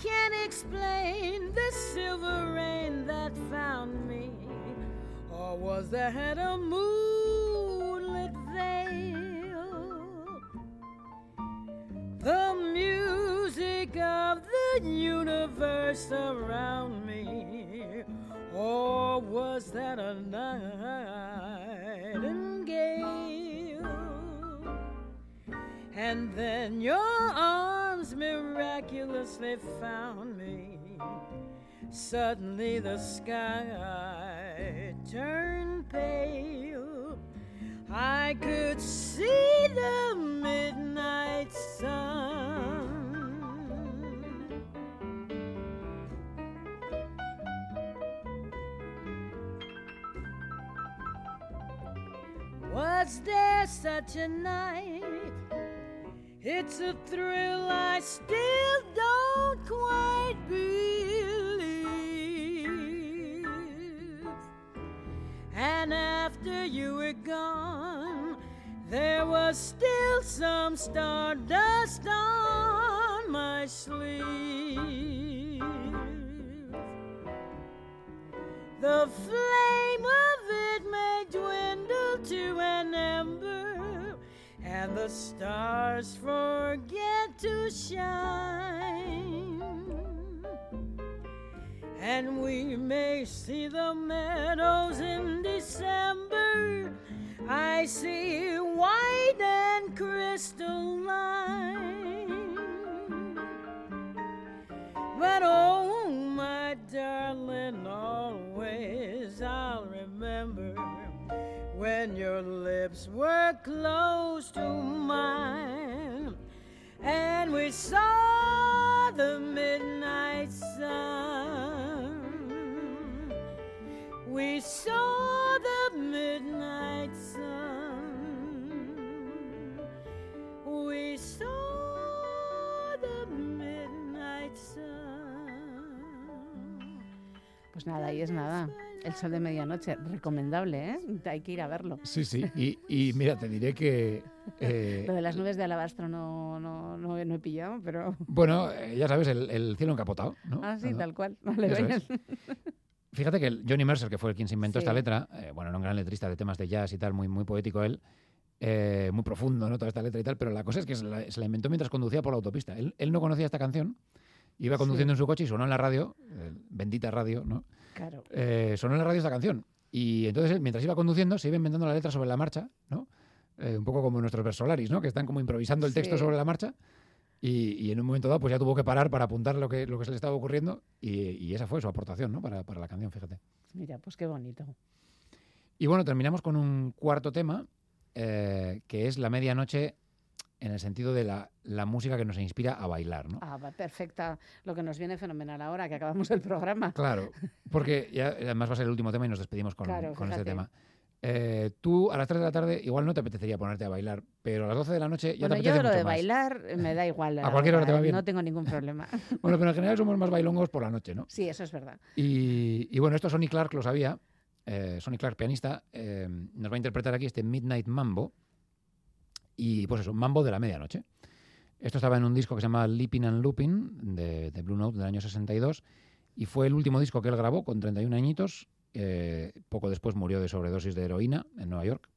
Can't explain the silver rain that found me, or was that a moonlit veil? the music of the universe around me. Or was that a nightingale? And then your arms miraculously found me. Suddenly the sky turned pale. I could see the midnight sun. Was there such a night? It's a thrill I still don't quite believe. And after you were gone, there was still some stardust on my sleeve. The flame of it may dwindle to an ember, and the stars forget to shine and we may see the meadows in December. I see white and crystalline. But oh, my darling, always I'll remember when your lips were close to mine and we saw the midnight sun. We saw the midnight sun. We saw the midnight sun. Pues nada, ahí es nada. El sol de medianoche, recomendable, ¿eh? Hay que ir a verlo. Sí, sí, y, y mira, te diré que... Eh, Lo de las nubes de alabastro no, no, no, he pillado, pero... Bueno, eh, ya sabes, el, el, cielo encapotado, ¿no? Ah, sí, tal cual. Vale, Fíjate que Johnny Mercer, que fue quien se inventó esta letra, eh, bueno, era un gran letrista de temas de jazz y tal, muy, muy poético él, eh, muy profundo, ¿no? Toda esta letra y tal, pero la cosa es que se la, inventó mientras conducía por la autopista. Él, no conocía esta canción, iba conduciendo en su coche y sonó en la radio, bendita radio, ¿no? Claro. sonó en la radio esta canción. Y entonces él, mientras iba conduciendo, se iba inventando la letra sobre la marcha, ¿no? un poco como nuestros versolaris, ¿no? Que están como improvisando el texto sobre la marcha. Y, en un momento dado, pues ya tuvo que parar para apuntar lo que, lo que se le estaba ocurriendo y, esa fue su aportación ¿no? para, para, la canción, fíjate. Mira, pues qué bonito. Y bueno, terminamos con un cuarto tema, eh, que es la medianoche en el sentido de la, la, música que nos inspira a bailar, ¿no? Ah, perfecta. Lo que nos viene fenomenal ahora, que acabamos el programa. Claro, porque ya, además va a ser el último tema y nos despedimos con, con este tema. Eh, tú a las 3 de la tarde igual no te apetecería ponerte a bailar, pero a las 12 de la noche ya te apetece yo lo de bailar me da igual. a cualquier hora te va bien. No tengo ningún problema. bueno, pero en general somos más bailongos por la noche, ¿no? Sí, eso es verdad. Y, bueno, esto Sonny Clark lo sabía. Eh, Sonny Clark, pianista, eh, nos va a interpretar aquí este Midnight Mambo. Y pues eso, Mambo de la medianoche. Esto estaba en un disco que se llama Leaping and Looping de, de Blue Note del año 62 y fue el último disco que él grabó con 31 añitos eh, poco después murió de sobredosis de heroína en Nueva York.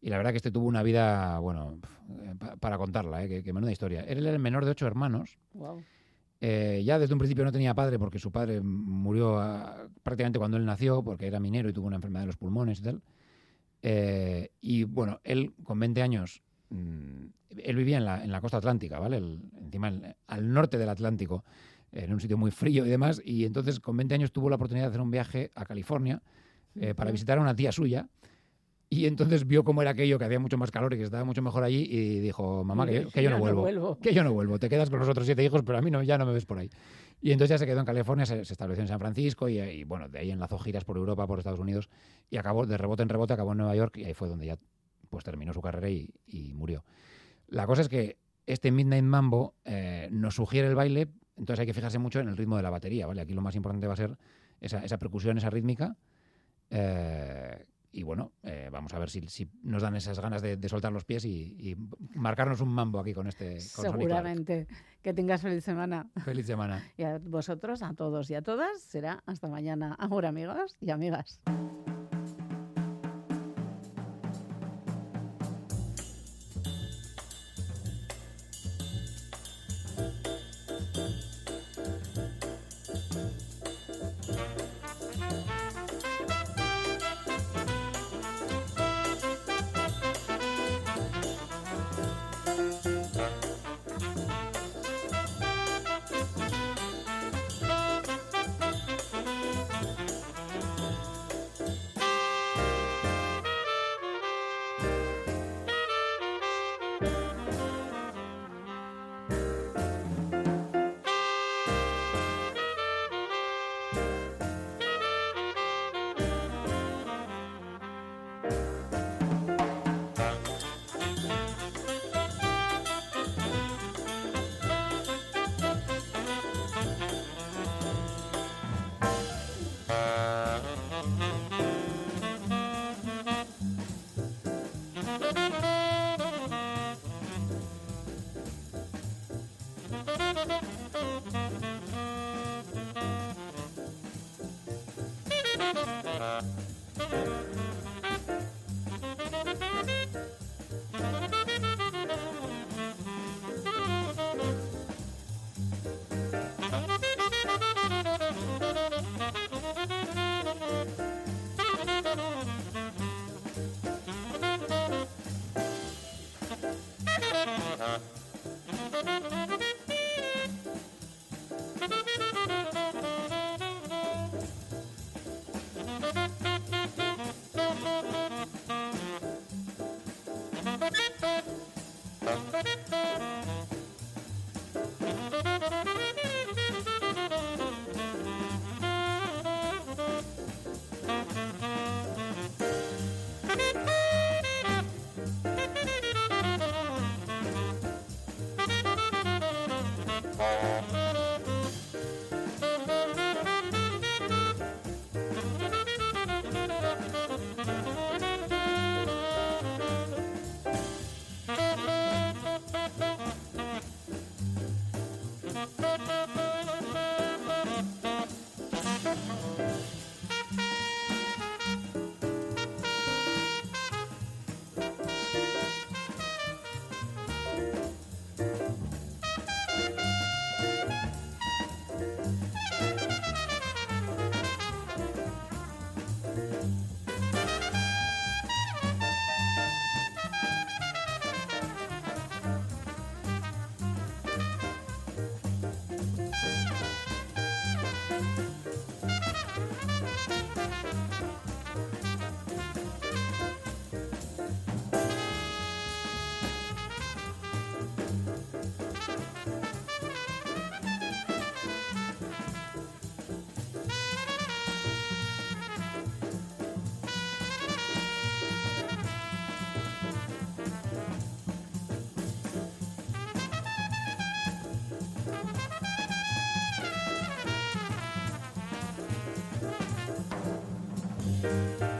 Y la verdad que este tuvo una vida, bueno, para contarla, ¿eh? que, menuda historia. Él era el menor de ocho hermanos. Eh, ya desde un principio no tenía padre porque su padre murió ah, prácticamente cuando él nació, porque era minero y tuvo una enfermedad de los pulmones y tal. y bueno, él con 20 años, él vivía en la, en la costa atlántica, ¿vale? encima al norte del Atlántico en un sitio muy frío y demás, y entonces con 20 años tuvo la oportunidad de hacer un viaje a California eh, para visitar a una tía suya, y entonces vio cómo era aquello, que había mucho más calor y que estaba mucho mejor allí, y dijo, mamá, que, yo no vuelvo, que yo no vuelvo, te quedas con los otros siete hijos, pero a mí no, ya no me ves por ahí. Y entonces ya se quedó en California, se, estableció en San Francisco y, bueno, de ahí enlazó giras por Europa, por Estados Unidos y acabó de rebote en rebote, acabó en Nueva York y ahí fue donde ya pues terminó su carrera y, murió. La cosa es que este Midnight Mambo eh, nos sugiere el baile entonces hay que fijarse mucho en el ritmo de la batería, ¿vale? Aquí lo más importante va a ser esa, percusión, esa rítmica. Eh, y bueno, eh, vamos a ver si, nos dan esas ganas de, soltar los pies y, marcarnos un mambo aquí con este. Seguramente. Que tengas feliz semana. Feliz semana. Y a vosotros, a todos y a todas, será hasta mañana. Ahora, amigos y amigas. Bye.